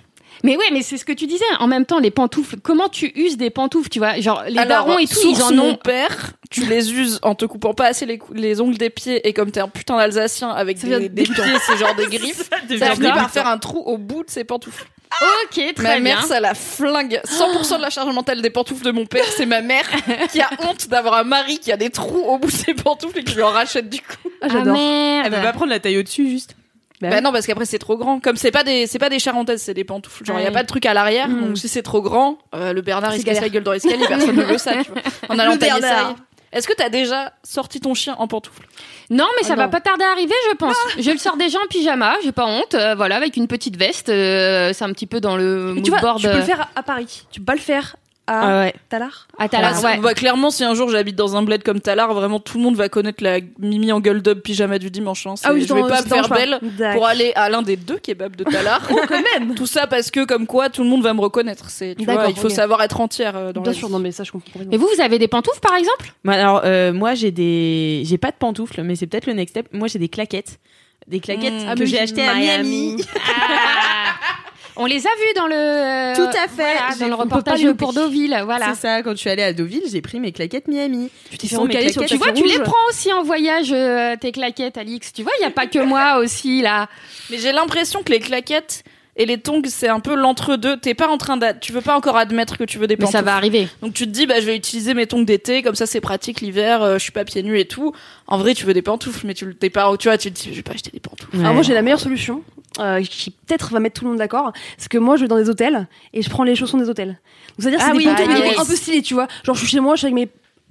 Mais ouais, mais c'est ce que tu disais. En même temps, les pantoufles. Comment tu uses des pantoufles, tu vois? Genre les darons et tout, ils en ont. père, tu les uses en te coupant pas assez les, les ongles des pieds et comme t'es un putain d'Alsacien avec des, des, pieds, c'est genre des griffes, ça finit par faire un trou au bout de ses pantoufles. Ok, très bien. Ma mère, ça la flingue. 100% de la charge mentale des pantoufles de mon père, c'est ma mère qui a honte d'avoir un mari qui a des trous au bout de ses pantoufles et qui lui en rachète du coup. Ah, j'adore. Ah, Elle veut pas prendre la taille au-dessus, juste. Bah, bah non parce qu'après c'est trop grand. Comme c'est pas des c'est pas des charentaises, c'est des pantoufles. Genre il y a pas de truc à l'arrière. Mm. Donc si c'est trop grand, euh, le Bernard il se casse la gueule dans l'escalier, personne ne veut ça, tu vois. En allant tailler ça. Est-ce que t'as déjà sorti ton chien en pantoufles Non, mais ça ah va pas tarder à arriver, je pense. Ah. Je le sors déjà en pyjama, j'ai pas honte. Euh, voilà, avec une petite veste. Euh, c'est un petit peu dans le tu vois, Tu peux le faire à Paris. Tu peux pas le faire à ah ouais. Talar À Talar, ouais. Bah, clairement, si un jour j'habite dans un bled comme Talar, vraiment tout le monde va connaître la Mimi en gueule up pyjama du dimanche. Hein. Ah oui, je vais pas me faire belle pour aller à l'un des deux kebabs de Talar. oh, quand même Tout ça parce que, comme quoi, tout le monde va me reconnaître. C'est, tu vois, il faut savoir être entière euh, dans Bien la sûr, non, mais ça, je comprends. Et vous, vous avez des pantoufles, par exemple? Bah, Alors, euh, moi, j'ai des. J'ai pas de pantoufles, mais c'est peut-être le next step. Moi, j'ai des claquettes. Des claquettes mmh. que j'ai achetées à Miami. Ah. On les a vus dans le. Euh, Tout à fait. dans le reportage pour Deauville, voilà. C'est ça. Quand je suis allée à Deauville, j'ai pris mes claquettes Miami. Tu t'es fait sur Tu vois, tu les prends aussi en voyage euh, tes claquettes, Alix. Tu vois, il y a pas que moi aussi là. Mais j'ai l'impression que les claquettes et les tongs c'est un peu l'entre-deux t'es pas en train de tu veux pas encore admettre que tu veux des pantoufles mais ça va arriver donc tu te dis bah je vais utiliser mes tongs d'été comme ça c'est pratique l'hiver euh, je suis pas pieds nus et tout en vrai tu veux des pantoufles mais tu t'es pas tu vois tu te dis je vais pas acheter des pantoufles alors moi j'ai la meilleure solution euh, qui peut-être va mettre tout le monde d'accord, c'est que moi je vais dans des hôtels et je prends les chaussons des hôtels. Donc c'est-à-dire ah c'est des pantoufles un peu stylés, tu vois. Genre je suis chez moi, je suis avec mes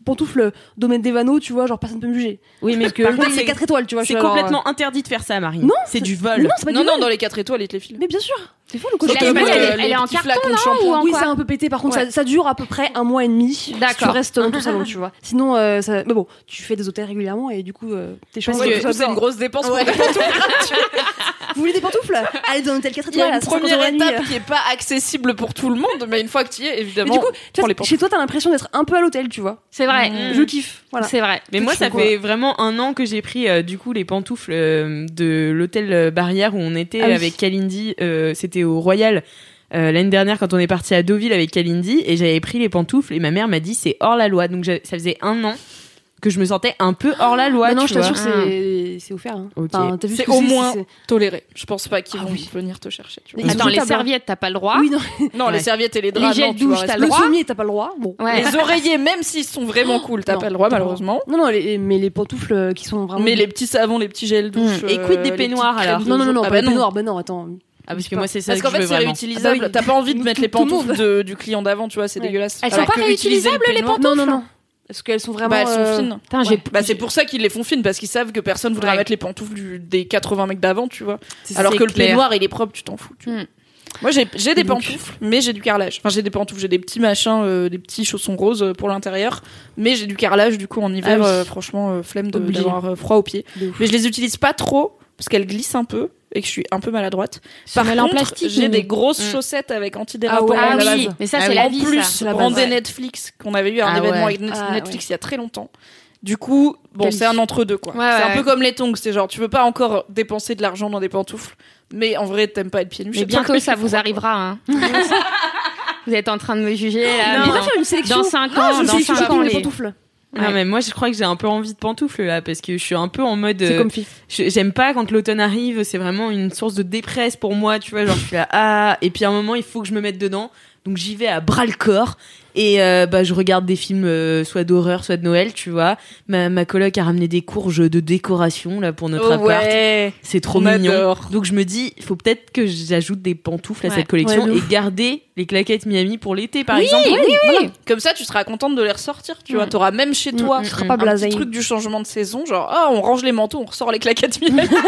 pantoufles domaine des vanneaux, tu vois, genre personne peut me juger. Oui, mais que c'est 4 étoiles, tu vois. C'est complètement interdit de faire ça, Marie. Non, c'est du vol. Non, pas non, non, dans les 4 étoiles, ils te les filent. Mais bien sûr. C'est fou le côté. Elle, elle, est en carton non, ou en Oui, c'est un peu pété. Par contre, ça, ça, dure à peu près un mois et demi. D'accord. Tu restes dans ton salon, tu vois. Sinon, euh, ça... mais bon, tu fais des hôtels régulièrement et du coup, euh, t'es choisi. C'est une grosse dépense pour des pantoufles. Vous voulez des pantoufles? Allez dans un hôtel 4 étoiles. Il y a une première étape qui est pas accessible pour tout le monde, mais une fois que tu y es, évidemment. du coup, chez toi, t'as l'impression d'être un peu à l'hôtel, tu vois. C'est vrai. Je kiffe. Voilà. C'est vrai. Mais moi, ça fait vraiment un an que j'ai pris euh, du coup les pantoufles de l'hôtel Barrière où on était ah avec Kalindi. C'était au Royal. Euh, l'année dernière quand on est parti à Deauville avec Kalindi et j'avais pris les pantoufles et ma mère m'a dit c'est hors la loi donc ça faisait un an que je me sentais un peu hors la loi. non, je t'assure, c'est c'est offert. Hein. c'est au moins toléré. Je pense pas qu'ils ah vont venir te chercher. Tu vois. Attends, les serviettes, t'as pas le droit. Oui, non. non, les serviettes et les draps. Les gels douche, t'as le droit. Le t'as pas le droit. Bon. Les oreillers, même s'ils sont vraiment cool, t'as pas le droit, malheureusement. Non, non, mais les pantoufles euh, qui sont vraiment. Mais les petits savons, les petits gels douche. Et quid des euh, peignoirs alors Non, non, non, pas des peignoirs. Ben non, attends. Ah parce que moi c'est ça parce qu'en fait c'est réutilisable. Ah bah T'as pas envie de mettre les pantoufles du client d'avant, tu vois, c'est dégueulasse. Elles sont pas réutilisables les pantoufles Non non non. Parce qu'elles sont vraiment. Bah, elles sont euh, fines. Bah, c'est pour ça qu'ils les font fines, parce qu'ils savent que personne voudra mettre les pantoufles des 80 mecs d'avant, tu vois. Alors que le peignoir, il est propre, tu t'en fous. Hmm. Moi, j'ai des pantoufles, mais j'ai du carrelage. Enfin, j'ai des pantoufles, j'ai des petits machins, euh, des petits chaussons roses euh, pour l'intérieur, mais j'ai du carrelage, du coup, en hiver, ah franchement, flemme d'avoir froid aux pieds. Mais je les utilise pas trop, parce qu'elles glissent un peu et que je suis un peu maladroite. Par contre, en plastique, j'ai des grosses mm. chaussettes avec antidérapant ah, ouais, ah oui, mais ça c'est la vie. En plus, ça. brandé Netflix qu'on avait eu un ah événement avec Netflix il y a très longtemps. Du coup, bon, c'est un entre deux quoi. c'est un peu comme les tongs, c'est genre tu veux pas encore dépenser de l'argent dans des pantoufles, mais en vrai t'aimes pas être pieds nus. Mais bientôt ça vous arrivera. Hein. vous êtes en train de me juger là. Non, une sélection. dans 5 ans, dans 5 ans les pantoufles. Non mais moi je crois que j'ai un peu envie de pantoufles là parce que je suis un peu en mode euh, j'aime pas quand l'automne arrive c'est vraiment une source de dépresse pour moi tu vois genre je suis là ah et puis à un moment il faut que je me mette dedans donc j'y vais à bras le corps. Et euh, bah je regarde des films euh, soit d'horreur soit de Noël tu vois. Ma, ma coloc a ramené des courges de décoration là pour notre appart. c'est trop mignon. donc je me dis il faut peut-être que j'ajoute des pantoufles à cette collection et garder les claquettes Miami pour l'été par exemple. oui, oui. comme ça tu seras contente de les ressortir tu vois. T'auras même chez toi un petit truc du changement de saison genre ah on range les manteaux on ressort les claquettes Miami.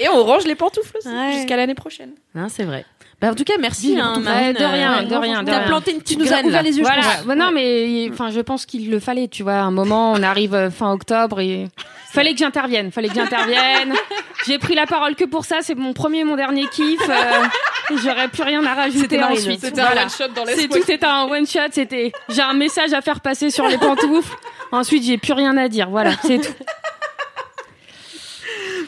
Et on range les pantoufles jusqu'à l'année prochaine. Non, c'est vrai. Bah, en tout cas, merci. Hein, de rien, de rien. Tu as planté une petite tu graine. Nous as les yeux, voilà. je pense. non, mais enfin, je pense qu'il le fallait. Tu vois, un moment, on arrive euh, fin octobre et fallait que j'intervienne. Fallait que j'intervienne. J'ai pris la parole que pour ça. C'est mon premier, mon dernier kiff. Euh, J'aurais plus rien à rajouter ensuite. C'était un one shot dans C'est tout. C'était un one shot. C'était. J'ai un message à faire passer sur les pantoufles. Ensuite, j'ai plus rien à dire. Voilà, c'est tout.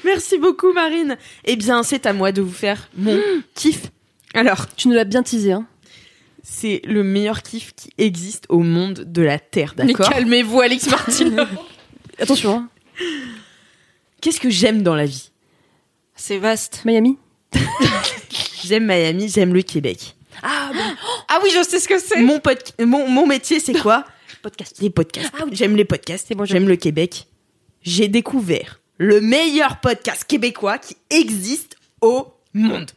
Merci beaucoup, Marine. Eh bien, c'est à moi de vous faire mon kiff alors, tu nous l'as bien teasé, hein. C'est le meilleur kiff qui existe au monde de la Terre, d'accord? Mais calmez-vous, Alex Martin. Attention. Hein. Qu'est-ce que j'aime dans la vie? C'est vaste. Miami? J'aime Miami, j'aime le Québec. Ah, ah oui, je sais ce que c'est. Mon, mon, mon métier, c'est quoi? Podcast. Les podcasts. Ah j'aime les podcasts. Bon, j'aime le Québec. J'ai découvert le meilleur podcast québécois qui existe au monde.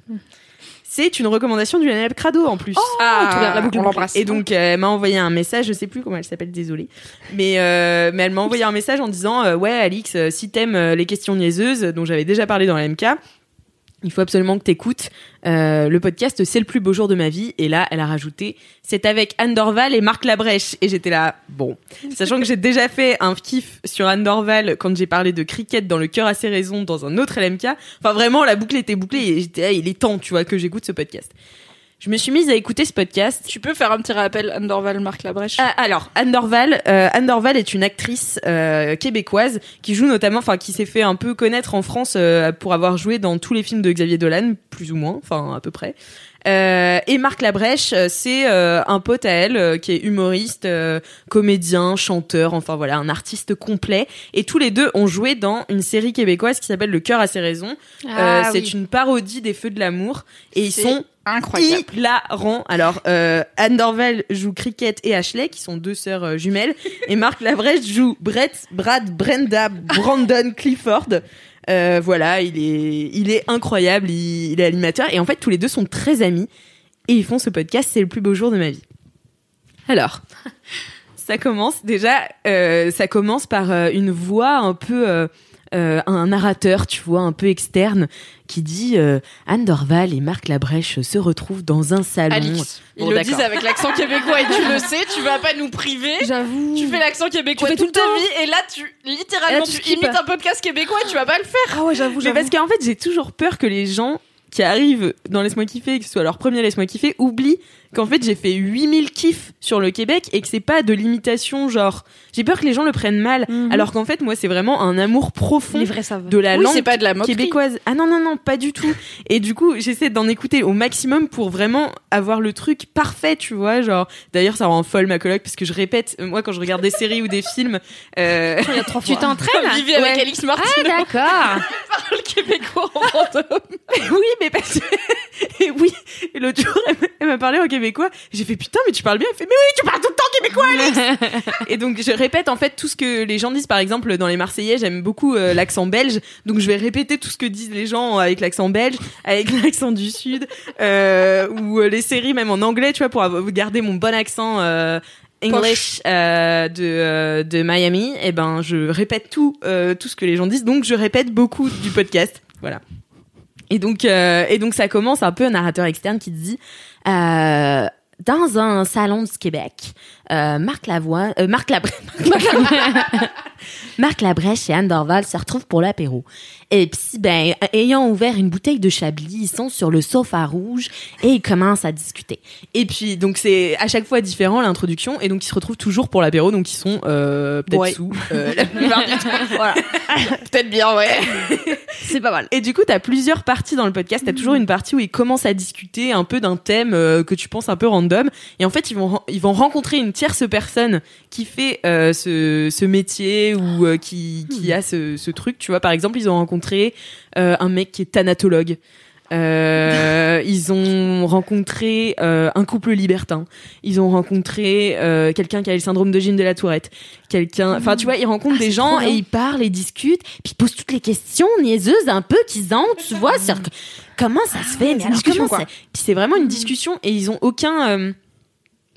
C'est une recommandation du NL Crado en plus. Oh, ah, la boucle, Et donc euh, elle m'a envoyé un message, je sais plus comment elle s'appelle, désolée. Mais euh, mais elle m'a envoyé un message en disant euh, ouais Alix, si t'aimes les questions niaiseuses dont j'avais déjà parlé dans la MK, il faut absolument que t'écoutes euh, le podcast C'est le plus beau jour de ma vie. Et là, elle a rajouté c'est avec Anne Dorval et Marc Labrèche. Et j'étais là, bon, sachant que j'ai déjà fait un kiff sur Anne Dorval quand j'ai parlé de cricket dans le cœur à ses raisons dans un autre LMK. Enfin, vraiment, la boucle était bouclée et j'étais, il est temps, tu vois, que j'écoute ce podcast je me suis mise à écouter ce podcast. Tu peux faire un petit rappel, Anne Dorval, Marc Labrèche ah, Alors, Anne Dorval, euh, Anne Dorval est une actrice euh, québécoise qui joue notamment, enfin, qui s'est fait un peu connaître en France euh, pour avoir joué dans tous les films de Xavier Dolan, plus ou moins, enfin, à peu près. Euh, et Marc Labrèche, c'est un pote à elle qui est humoriste, comédien, chanteur, enfin voilà, un artiste complet. Et tous les deux ont joué dans une série québécoise qui s'appelle Le cœur a ses raisons. Ah c'est une parodie des Feux de l'amour et ils sont incroyable. Hilarant. Alors, euh, Anne Dorval joue Cricket et Ashley, qui sont deux sœurs euh, jumelles, et Marc Labrèche joue Brett, Brad, Brenda, Brandon Clifford. Euh, voilà, il est, il est incroyable, il, est animateur, et en fait, tous les deux sont très amis, et ils font ce podcast, c'est le plus beau jour de ma vie. Alors, ça commence déjà, ça commence par une voix un peu euh, un narrateur, tu vois, un peu externe, qui dit euh, Anne Dorval et Marc Labrèche se retrouvent dans un salon. Alix, ils le disent avec l'accent québécois et tu le sais, tu vas pas nous priver. J'avoue. Tu fais l'accent québécois toute ta vie et là tu littéralement tu, imites un podcast québécois et tu vas pas le faire. Ah ouais, j'avoue. Mais parce qu'en fait, j'ai toujours peur que les gens qui arrivent dans Laisse-moi kiffer, que ce soit leur premier Laisse-moi kiffer, oublient qu'en fait j'ai fait 8000 kiffs sur le Québec et que c'est pas de l'imitation genre j'ai peur que les gens le prennent mal. Mhm. alors qu'en fait moi c'est vraiment un amour profond de la langue pas de la québécoise. Ah non non non pas du tout. Et du coup j'essaie d'en écouter au maximum pour vraiment avoir le truc parfait tu vois genre. D'ailleurs ça rend folle ma coloc parce que je répète moi quand je regarde des séries ou des films euh... tu t'entraînes? Avec Alix Martin. Ah d'accord. Parle québécois en fantôme oui mais parce que et oui et l'autre jour elle m'a parlé en québécois. J'ai fait putain, mais tu parles bien. Elle fait mais oui, tu parles tout le temps québécois, Alex. et donc je répète en fait tout ce que les gens disent. Par exemple, dans les Marseillais, j'aime beaucoup euh, l'accent belge, donc je vais répéter tout ce que disent les gens avec l'accent belge, avec l'accent du sud, euh, ou euh, les séries même en anglais, tu vois, pour garder mon bon accent. Euh, English euh, de, de Miami, et eh ben je répète tout tout ce que les gens disent, donc je répète beaucoup du podcast. Voilà. Et donc, euh, et donc ça commence un peu un narrateur externe qui dit euh, dans un salon du Québec, euh, Marc Lavoie, euh, Marc Marc Labrèche et Anne Dorval se retrouvent pour l'apéro. Et puis, ben, ayant ouvert une bouteille de Chablis, ils sont sur le sofa rouge et ils commencent à discuter. Et puis, donc c'est à chaque fois différent l'introduction, et donc ils se retrouvent toujours pour l'apéro, donc ils sont euh, peut-être sous euh, la plupart du temps. Voilà, peut-être bien, ouais. c'est pas mal. Et du coup, t'as plusieurs parties dans le podcast. T'as toujours une partie où ils commencent à discuter un peu d'un thème euh, que tu penses un peu random, et en fait, ils vont ils vont rencontrer une tierce personne qui fait ce, ce métier ou euh, qui qui a ce, ce truc. Tu vois, par exemple, ils ont rencontré euh, un mec qui est thanatologue. Euh, ils ont rencontré euh, un couple libertin. Ils ont rencontré euh, quelqu'un qui a le syndrome de Gilles de la Tourette. Quelqu'un, enfin tu vois, ils rencontrent ah, des gens et ils parlent et discutent, puis ils posent toutes les questions niaiseuses un peu qu'ils ont, tu vois, sur comment ça se fait, mais alors comment. Puis c'est vraiment une discussion et ils ont aucun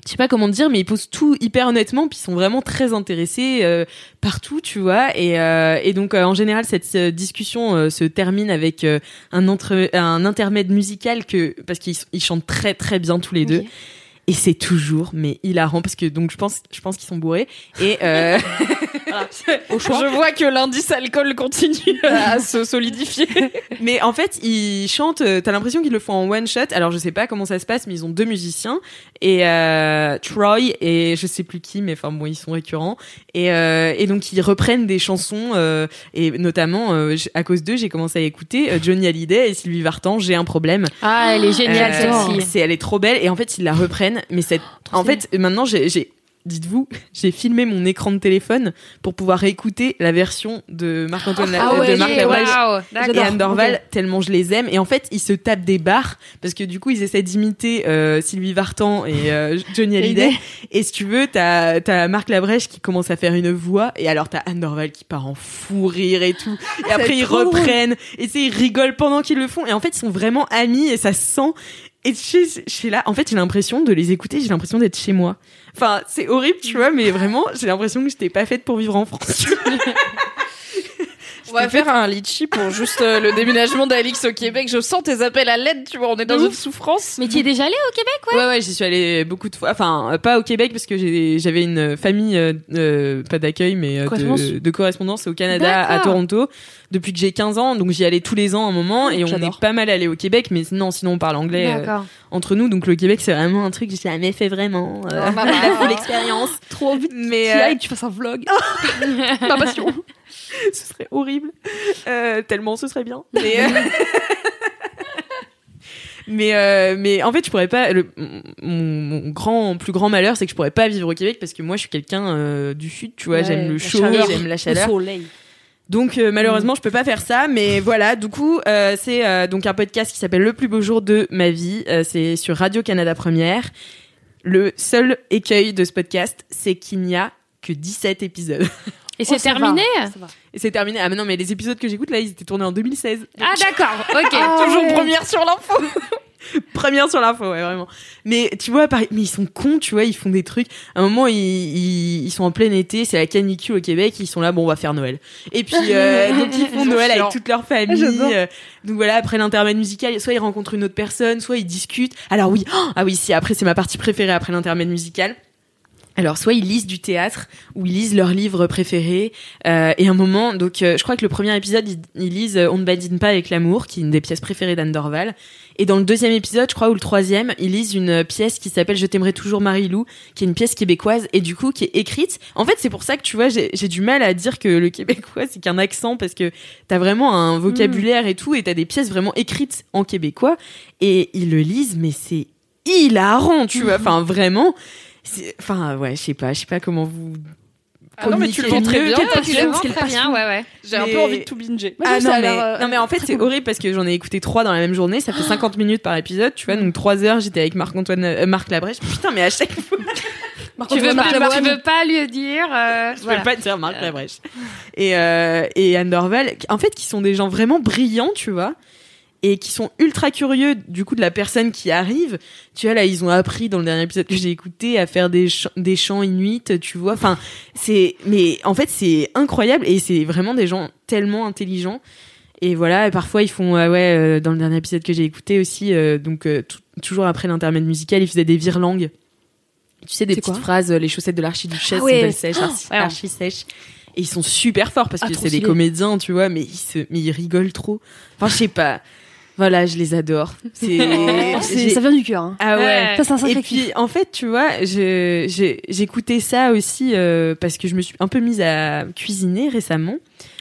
je sais pas comment dire, mais ils posent tout hyper honnêtement, puis ils sont vraiment très intéressés euh, partout, tu vois. Et, euh, et donc, euh, en général, cette discussion se termine avec un, entre, un intermède musical que parce qu'ils chantent très très bien tous les deux et c'est toujours mais hilarant parce que donc je pense je pense qu'ils sont bourrés. Et euh... je vois que l'indice alcool continue à se solidifier. Mais en fait ils chantent euh, t'as l'impression qu'ils le font en one shot. Alors je sais pas comment ça se passe mais ils ont deux musiciens. Et euh, Troy et je sais plus qui mais enfin bon ils sont récurrents. Et, euh, et donc ils reprennent des chansons euh, et notamment euh, à cause d'eux j'ai commencé à écouter Johnny Hallyday et Sylvie Vartan j'ai un problème. Ah elle est géniale celle-ci. c'est elle est trop belle. Et en fait ils la reprennent mais cette, en fait, maintenant, j'ai, dites-vous, j'ai filmé mon écran de téléphone pour pouvoir écouter la version de Marc-Antoine ah de Marc wow, et Anne Dorval tellement je les aime. Et en fait ils se tapent des barres parce que du coup ils essaient d'imiter euh, Sylvie Vartan et euh, Johnny Hallyday. et si tu veux t'as as Marc Labrèche qui commence à faire une voix et alors t'as Anne Dorval qui part en fou rire et tout. Et après ils reprennent et ils rigolent pendant qu'ils le font. Et en fait ils sont vraiment amis et ça se sent et je suis là, en fait, j'ai l'impression de les écouter, j'ai l'impression d'être chez moi. Enfin, c'est horrible, tu vois, mais vraiment, j'ai l'impression que j'étais pas faite pour vivre en France. On va faire un litchi pour juste euh, le déménagement d'Alix au Québec. Je sens tes appels à l'aide, tu vois, on est dans une souffrance. Mais tu es déjà allé au Québec, ouais? Ouais, ouais, j'y suis allée beaucoup de fois. Enfin, pas au Québec parce que j'avais une famille, euh, euh, pas d'accueil, mais de, de, correspondance au Canada, à Toronto, depuis que j'ai 15 ans. Donc j'y allais tous les ans à un moment et on est pas mal allé au Québec, mais non, sinon on parle anglais entre nous. Donc le Québec, c'est vraiment un truc que j'ai jamais fait vraiment. Euh, bah, bah, l'expérience. Trop envie mais, tu que tu fasses un vlog. Ma passion. ce serait horrible. Euh, tellement ce serait bien. Mais, euh, mais, euh, mais, en fait, je pourrais pas. Le, mon, grand, plus grand malheur, c'est que je pourrais pas vivre au Québec parce que moi, je suis quelqu'un du sud, tu vois. j'aime le chaud, j'aime la chaleur. Le soleil. Donc malheureusement, je peux pas faire ça, mais voilà. Du coup, c'est donc un podcast qui s'appelle Le plus beau jour de ma vie. c'est sur Radio Canada Première. Le seul écueil de ce podcast, c'est qu'il n'y a que 17 épisodes. Et c'est oh, terminé Et c'est terminé. Ah mais non, mais les épisodes que j'écoute là, ils étaient tournés en 2016. Ah d'accord, ok. Ah, Toujours première sur l'info. première sur l'info, ouais, vraiment. Mais tu vois, mais ils sont cons, tu vois, ils font des trucs. À un moment, ils, ils, sont en plein été, c'est la canicule au Québec, ils sont là, bon, on va faire Noël. Et puis, euh, donc ils font Noël avec toute leur famille. Euh, donc voilà, après l'intermède musical, soit ils rencontrent une autre personne, soit ils discutent. Alors oui, ah oui, si, après c'est ma partie préférée après l'intermède musical alors soit ils lisent du théâtre ou ils lisent leurs livres préférés euh, et un moment donc euh, je crois que le premier épisode ils, lisent euh, On ne badine pas avec l'amour qui est une des pièces préférées d'Anne Dorval. Et dans le deuxième épisode je crois ou le troisième ils lisent une pièce qui s'appelle Je t'aimerai toujours Marie-Lou qui est une pièce québécoise et du coup qui est écrite. En fait c'est pour ça que tu vois j'ai du mal à dire que le québécois c'est qu'un accent parce que t'as vraiment un vocabulaire et tout et t'as des pièces vraiment écrites en québécois et ils le lisent mais c'est hilarant tu vois. Enfin vraiment Enfin, ouais, je sais pas, je sais pas comment vous. Ah non, mais tu le vends très bien. Tu le vends très bien, ouais, ouais. J'ai un peu envie de tout binger. Ah non, mais, euh, non, mais en fait, c'est horrible parce que j'en ai écouté trois dans la même journée. Ça fait 50 minutes par épisode, tu vois. Donc, trois heures, j'étais avec Marc-Antoine, euh, Marc Labrèche. Putain, mais à chaque fois. tu, veux pas, tu veux pas lui dire. Euh, je voilà. veux pas dire Marc Labrèche. Et, euh, et Anne Dorval, en fait, qui sont des gens vraiment brillants, tu vois et qui sont ultra curieux du coup de la personne qui arrive. Tu vois là, ils ont appris dans le dernier épisode que j'ai écouté à faire des chants, des chants inuits, tu vois. Enfin, c'est mais en fait, c'est incroyable et c'est vraiment des gens tellement intelligents Et voilà, et parfois ils font, ouais, dans le dernier épisode que j'ai écouté aussi, donc toujours après l'intermède musical, ils faisaient des virlangues. Tu sais, des petites phrases, les chaussettes de l'archiduchesse, ah ouais. sèche, archi, sèche. Et ils sont super forts parce ah, que c'est des comédiens, tu vois, mais ils, se, mais ils rigolent trop. Enfin, je sais pas. Voilà, je les adore. C'est, ça vient du cœur. Hein. Ah ouais. Ça, c'est un Et puis, en fait, tu vois, j'écoutais ça aussi euh, parce que je me suis un peu mise à cuisiner récemment.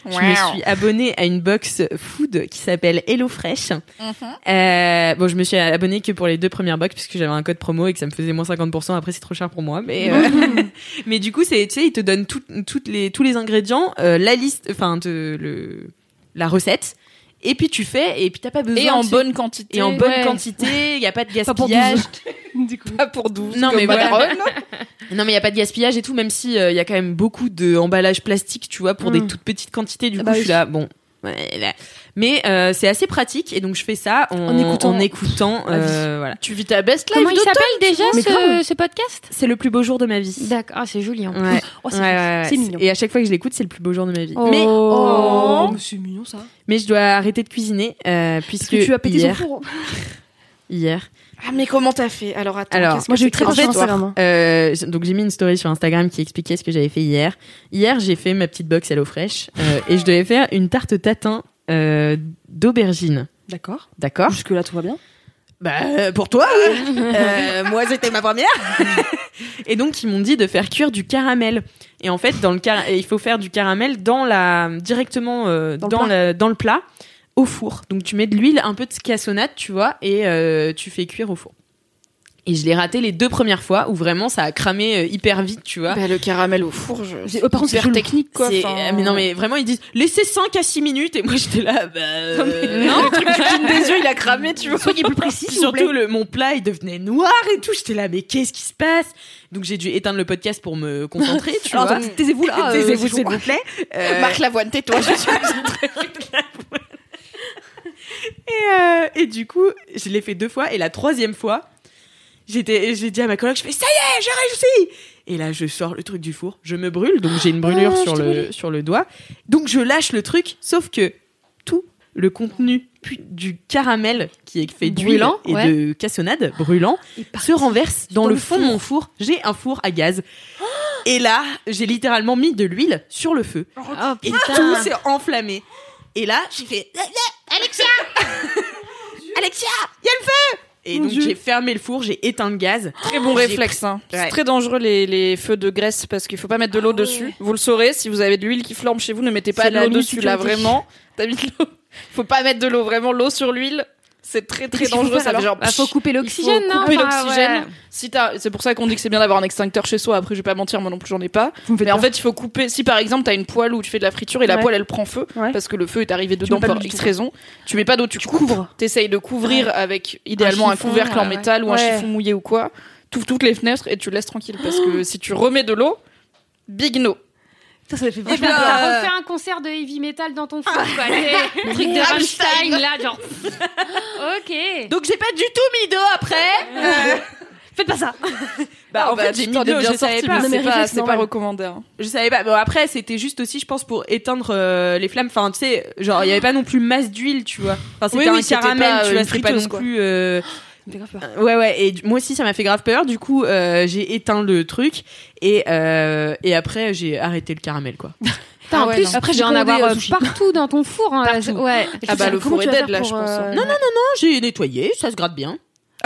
Je me suis abonnée à une box food qui s'appelle HelloFresh. Mhm. euh, bon, je me suis abonnée que pour les deux premières box puisque j'avais un code promo et que ça me faisait moins 50%. Après, c'est trop cher pour moi. Mais, euh, mais du coup, c'est, tu sais, ils te donnent toutes les, tous les ingrédients, euh, la liste, enfin, le, la recette et puis tu fais et puis t'as pas besoin et en bonne quantité. Et en bonne quantité il y a pas de gaspillage. du coup. Pas pour 12 non mais voilà. Non mais il y a pas de gaspillage et tout même si euh, il y a quand même beaucoup de emballage plastique tu vois pour des mm. toutes petites quantités du ah coup bah je suis là bon mais euh, c'est assez pratique et donc je fais ça en, écoutant, en écoutant euh, voilà. Tu vis ta best life. Comment il s'appelle déjà ce, ce, podcast? C'est le plus beau jour de ma vie. D'accord, ah, c'est joli. Oh, c'est mignon. Et à chaque fois que je l'écoute, c'est le plus beau jour de ma vie. Oh. Mais oh, c'est mignon ça. Mais je dois arrêter de cuisiner euh, puisque que tu as pété hier, son four. hier. Ah mais comment t'as fait? Alors attends. Alors moi j'ai eu très en fait, euh, donc j'ai mis une story sur Instagram qui expliquait ce que j'avais fait hier. Hier j'ai fait ma petite box HelloFresh euh, et je devais faire une tarte tatin euh, d'aubergine. D'accord. D'accord. Jusque là tout va bien. Bah pour toi oui. euh, moi c'était ma première. et donc ils m'ont dit de faire cuire du caramel. Et en fait dans le car il faut faire du caramel dans la directement euh, dans, dans, le, dans le plat au four. Donc tu mets de l'huile, un peu de cassonade, tu vois, et euh, tu fais cuire au four. Et je l'ai raté les deux premières fois où vraiment ça a cramé euh, hyper vite, tu vois. Bah, le caramel au four, je... par contre, c'est technique, quoi. Euh, mais non, mais vraiment, ils disent, laissez 5 à 6 minutes, et moi, j'étais là, bah, non, le truc du des yeux, il a cramé, tu vois. Soyez plus précis, Surtout, le, mon plat, il devenait noir et tout. J'étais là, mais qu'est-ce qui se passe? Donc, j'ai dû éteindre le podcast pour me concentrer, tu vois. Taisez-vous là. Taisez-vous, s'il vous plaît. Marc Lavoine, tais-toi, je suis et, euh, et du coup, je l'ai fait deux fois. Et la troisième fois, j'étais, j'ai dit à ma coloc, je fais ça y est, j'ai réussi. Et là, je sors le truc du four, je me brûle, donc j'ai une brûlure oh, sur le sur le doigt. Donc je lâche le truc, sauf que tout le contenu du caramel qui est fait d'huile et de cassonade brûlant se renverse dans, le, fond de mon four. J'ai un four à gaz. Et là, j'ai littéralement mis de l'huile sur le feu. Oh, et tout s'est enflammé. Et là, j'ai fait Alexia Alexia, il y a le feu et donc j'ai fermé le four, j'ai éteint le gaz. Très bon réflexe. Hein. C'est très dangereux les, les, feux de graisse parce qu'il faut pas mettre de l'eau ah dessus. Vous le saurez, si vous avez de l'huile qui flambe chez vous, ne mettez pas de l'eau dessus là vraiment. T'as mis de l'eau. Faut pas mettre de l'eau, vraiment l'eau sur l'huile c'est très très dangereux. Ça fait genre. Bah, faut couper l'oxygène, Couper l'oxygène. Si c'est pour ça qu'on dit que c'est bien d'avoir un extincteur chez soi. Après, je vais pas mentir, moi non plus j'en ai pas. Mais en fait, il faut couper. Si par exemple t'as une poêle où tu fais de la friture et la poêle elle prend feu parce que le feu est arrivé dedans pour X raison, tu mets pas d'eau, tu, couvres. T'essayes de couvrir avec idéalement un, couvercle en métal ou un chiffon mouillé ou quoi. Tu toutes les fenêtres et tu laisses tranquille parce que si tu remets de l'eau, big no. Ça, ça fait vachement peur. faire un concert de heavy metal dans ton four, quoi. Le truc de Rammstein, là, genre. ok. Donc, j'ai pas du tout mis d'eau après. Faites pas ça. bah, en fait, j'ai mis d'eau, je savais pas. C'est pas, c'est pas recommandé. Hein. Je savais pas. Bon, après, c'était juste aussi, je pense, pour éteindre euh, les flammes. Enfin, tu sais, genre, il y avait pas non plus masse d'huile, tu vois. Enfin, c'était un caramel, tu vois, c'était pas non plus. Euh, euh, ouais, ouais. Et moi aussi, ça m'a fait grave peur. Du coup, euh, j'ai éteint le truc et euh, et après, j'ai arrêté le caramel, quoi. Ah en plus, après, j'ai en avoir partout dans ton four. Hein, ouais. Ah bah le four est dead là, je pense. Hein. Non, non, non, non. J'ai nettoyé, ça se gratte bien.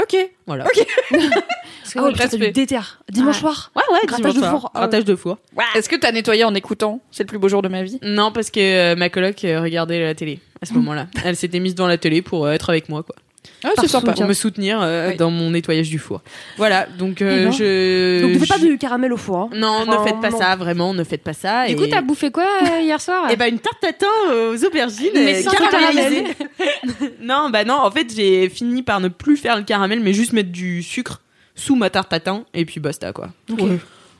Ok. Voilà. Ok. Parce que oh, presque du déter. Dimanche soir. Ouais, ouais. Grattage de four. Grattage de four. Est-ce que t'as nettoyé en écoutant C'est le plus beau jour de ma vie. Non, parce que ma coloc regardait la télé à ce moment-là. Elle s'était mise devant la télé pour être avec moi, quoi. Ah, c'est sympa. Pour me soutenir euh, dans mon nettoyage du four. Voilà, donc euh, eh ben. je. Donc ne faites pas du caramel au four. Hein. Non, ne faites pas ça, vraiment, ne faites pas ça. Du coup, t'as bouffé quoi euh, hier soir? Eh ben une tarte tatin aux aubergines mais caramélisées. non, bah non, en fait, j'ai fini par ne plus faire le caramel, mais juste mettre du sucre sous ma tarte tatin et puis basta quoi.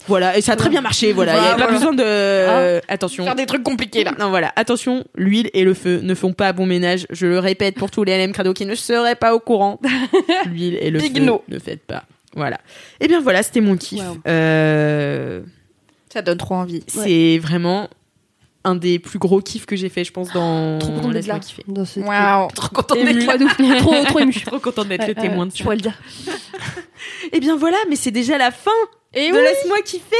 Voilà, et ça a très bien marché, voilà. Il n'y a pas besoin de. Euh, attention. Faire des trucs compliqués là. Non, voilà. Attention, l'huile et le feu ne font pas bon ménage. Je le répète pour tous les LM Crado qui ne seraient pas au courant. l'huile et le feu ne faites pas. Voilà. Et eh bien voilà, c'était mon kiff. Euh... Ça donne trop envie. C'est vraiment un des plus gros kiffs que j'ai fait, je pense, dans. Trop content d'être là. Wow. Trop content d'être là. trop, trop ému. Trop content d'être le témoin de Je pourrais le dire. Eh bien voilà, mais c'est déjà la fin Et de oui. Laisse-moi kiffer.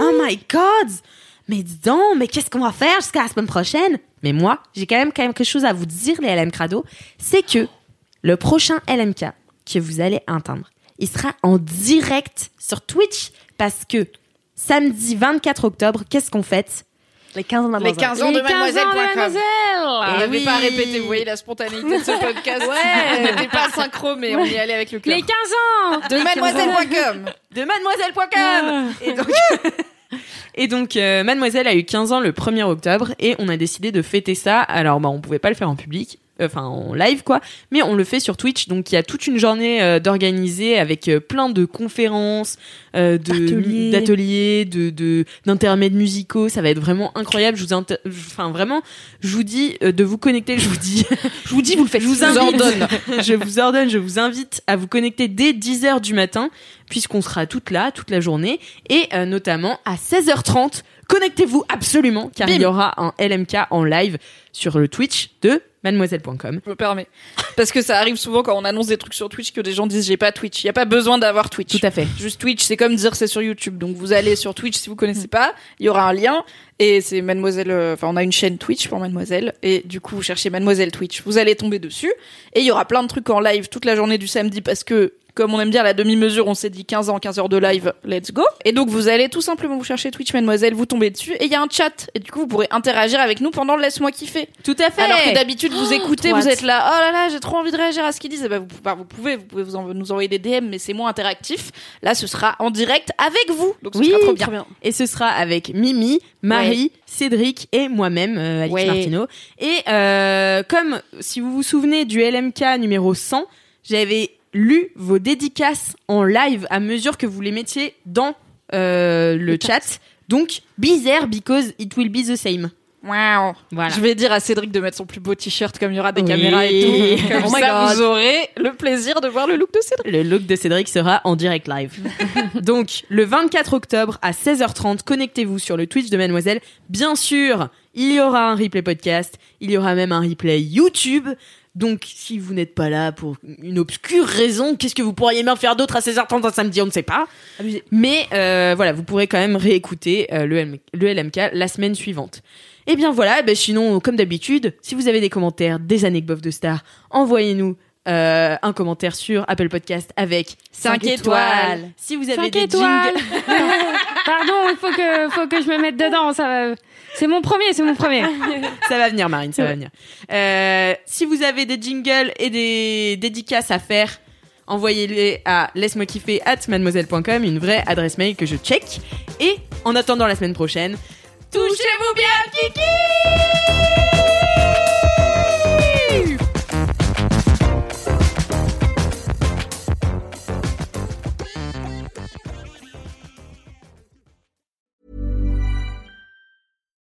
Oh my god. Mais dis donc, mais qu'est-ce qu'on va faire jusqu'à la semaine prochaine? Mais moi, j'ai quand même quelque chose à vous dire, les LM Crado. C'est que le prochain LMK que vous allez entendre, il sera en direct sur Twitch parce que samedi 24 octobre, qu'est-ce qu'on fête? Les 15 ans de Les Mademoiselle. 15 ans de Les 15 ans de mademoiselle.com. Mademoiselle On n'avait oui. pas répété, vous voyez la spontanéité de ce podcast. Ouais, on n'était pas synchro, mais on y allait avec le cœur. Les 15 ans De mademoiselle.com. de mademoiselle.com et donc, et donc euh, mademoiselle a eu 15 ans le 1er octobre et on a décidé de fêter ça alors bah on pouvait pas le faire en public enfin en live quoi mais on le fait sur Twitch donc il y a toute une journée euh, d'organiser avec euh, plein de conférences euh, de D'ateliers. de de d'intermèdes musicaux ça va être vraiment incroyable je vous enfin vraiment je vous dis euh, de vous connecter je vous dis je vous dis vous le faites je vous ordonne. je vous ordonne, je vous invite à vous connecter dès 10h du matin, puisqu'on sera toutes là, toute la journée, et euh, notamment à 16h30. Connectez-vous absolument, car Bim. il y aura un LMK en live sur le Twitch de mademoiselle.com. Je me permets. Parce que ça arrive souvent quand on annonce des trucs sur Twitch que des gens disent j'ai pas Twitch. Il y a pas besoin d'avoir Twitch. Tout à fait. Juste Twitch, c'est comme dire c'est sur YouTube. Donc vous allez sur Twitch si vous connaissez pas, il y aura un lien et c'est Mademoiselle. euh, Enfin, on a une chaîne Twitch pour Mademoiselle et du coup vous cherchez Mademoiselle Twitch, vous allez tomber dessus et il y aura plein de trucs en live toute la journée du samedi parce que comme on aime dire la demi-mesure, on s'est dit 15 ans, 15 heures de live, let's go. Et donc vous allez tout simplement vous chercher Twitch Mademoiselle, vous tombez dessus et il y a un chat et du coup vous pourrez interagir avec nous pendant le laisse-moi kiffer. Tout à fait. Alors que d'habitude vous écoutez, trop vous êtes là, oh là là, j'ai trop envie de réagir à ce qu'ils disent. Eh ben, vous, bah, vous pouvez, vous pouvez vous en- nous envoyer des DM, mais c'est moins interactif. Là, ce sera en direct avec vous, donc ce Oui, sera trop bien. Trop bien. Et ce sera avec Mimi, Marie, Cédric et moi-même, euh, Alix Ouais. Martineau. Et euh, comme si vous vous souvenez du LMK numéro 100, j'avais lu vos dédicaces en live à mesure que vous les mettiez dans euh, le, chat. Donc, be there because it will be the same. Wow. Voilà. Je vais dire à Cédric de mettre son plus beau t-shirt comme il y aura des Oui. caméras et tout. Comme Oh my ça, God. vous aurez le plaisir de voir le look de Cédric. Le look de Cédric sera en direct live. Donc, le 24 octobre à 16h30, connectez-vous sur le Twitch de Mademoiselle. Bien sûr, il y aura un replay podcast, il y aura même un replay YouTube. Donc, si vous n'êtes pas là pour une obscure raison, qu'est-ce que vous pourriez bien faire d'autre à 16h30 un samedi On ne sait pas. Abusé. Mais euh, voilà, vous pourrez quand même réécouter euh, le, LM le LMK la semaine suivante. Et bien voilà, ben sinon, comme d'habitude, si vous avez des commentaires, des anecdotes de stars, envoyez-nous euh, un commentaire sur Apple Podcast avec 5 Cinq étoiles. étoiles. Si vous avez Cinq des étoiles. Pardon, il faut que, faut que je me mette dedans. Ça va. C'est mon premier, c'est mon premier. ça va venir, Marine, ça va venir. Euh, si vous avez des jingles et des dédicaces à faire, envoyez-les à laisse-moi kiffer at mademoiselle.com, une vraie adresse mail que je check. Et en attendant la semaine prochaine, touchez-vous bien, Kiki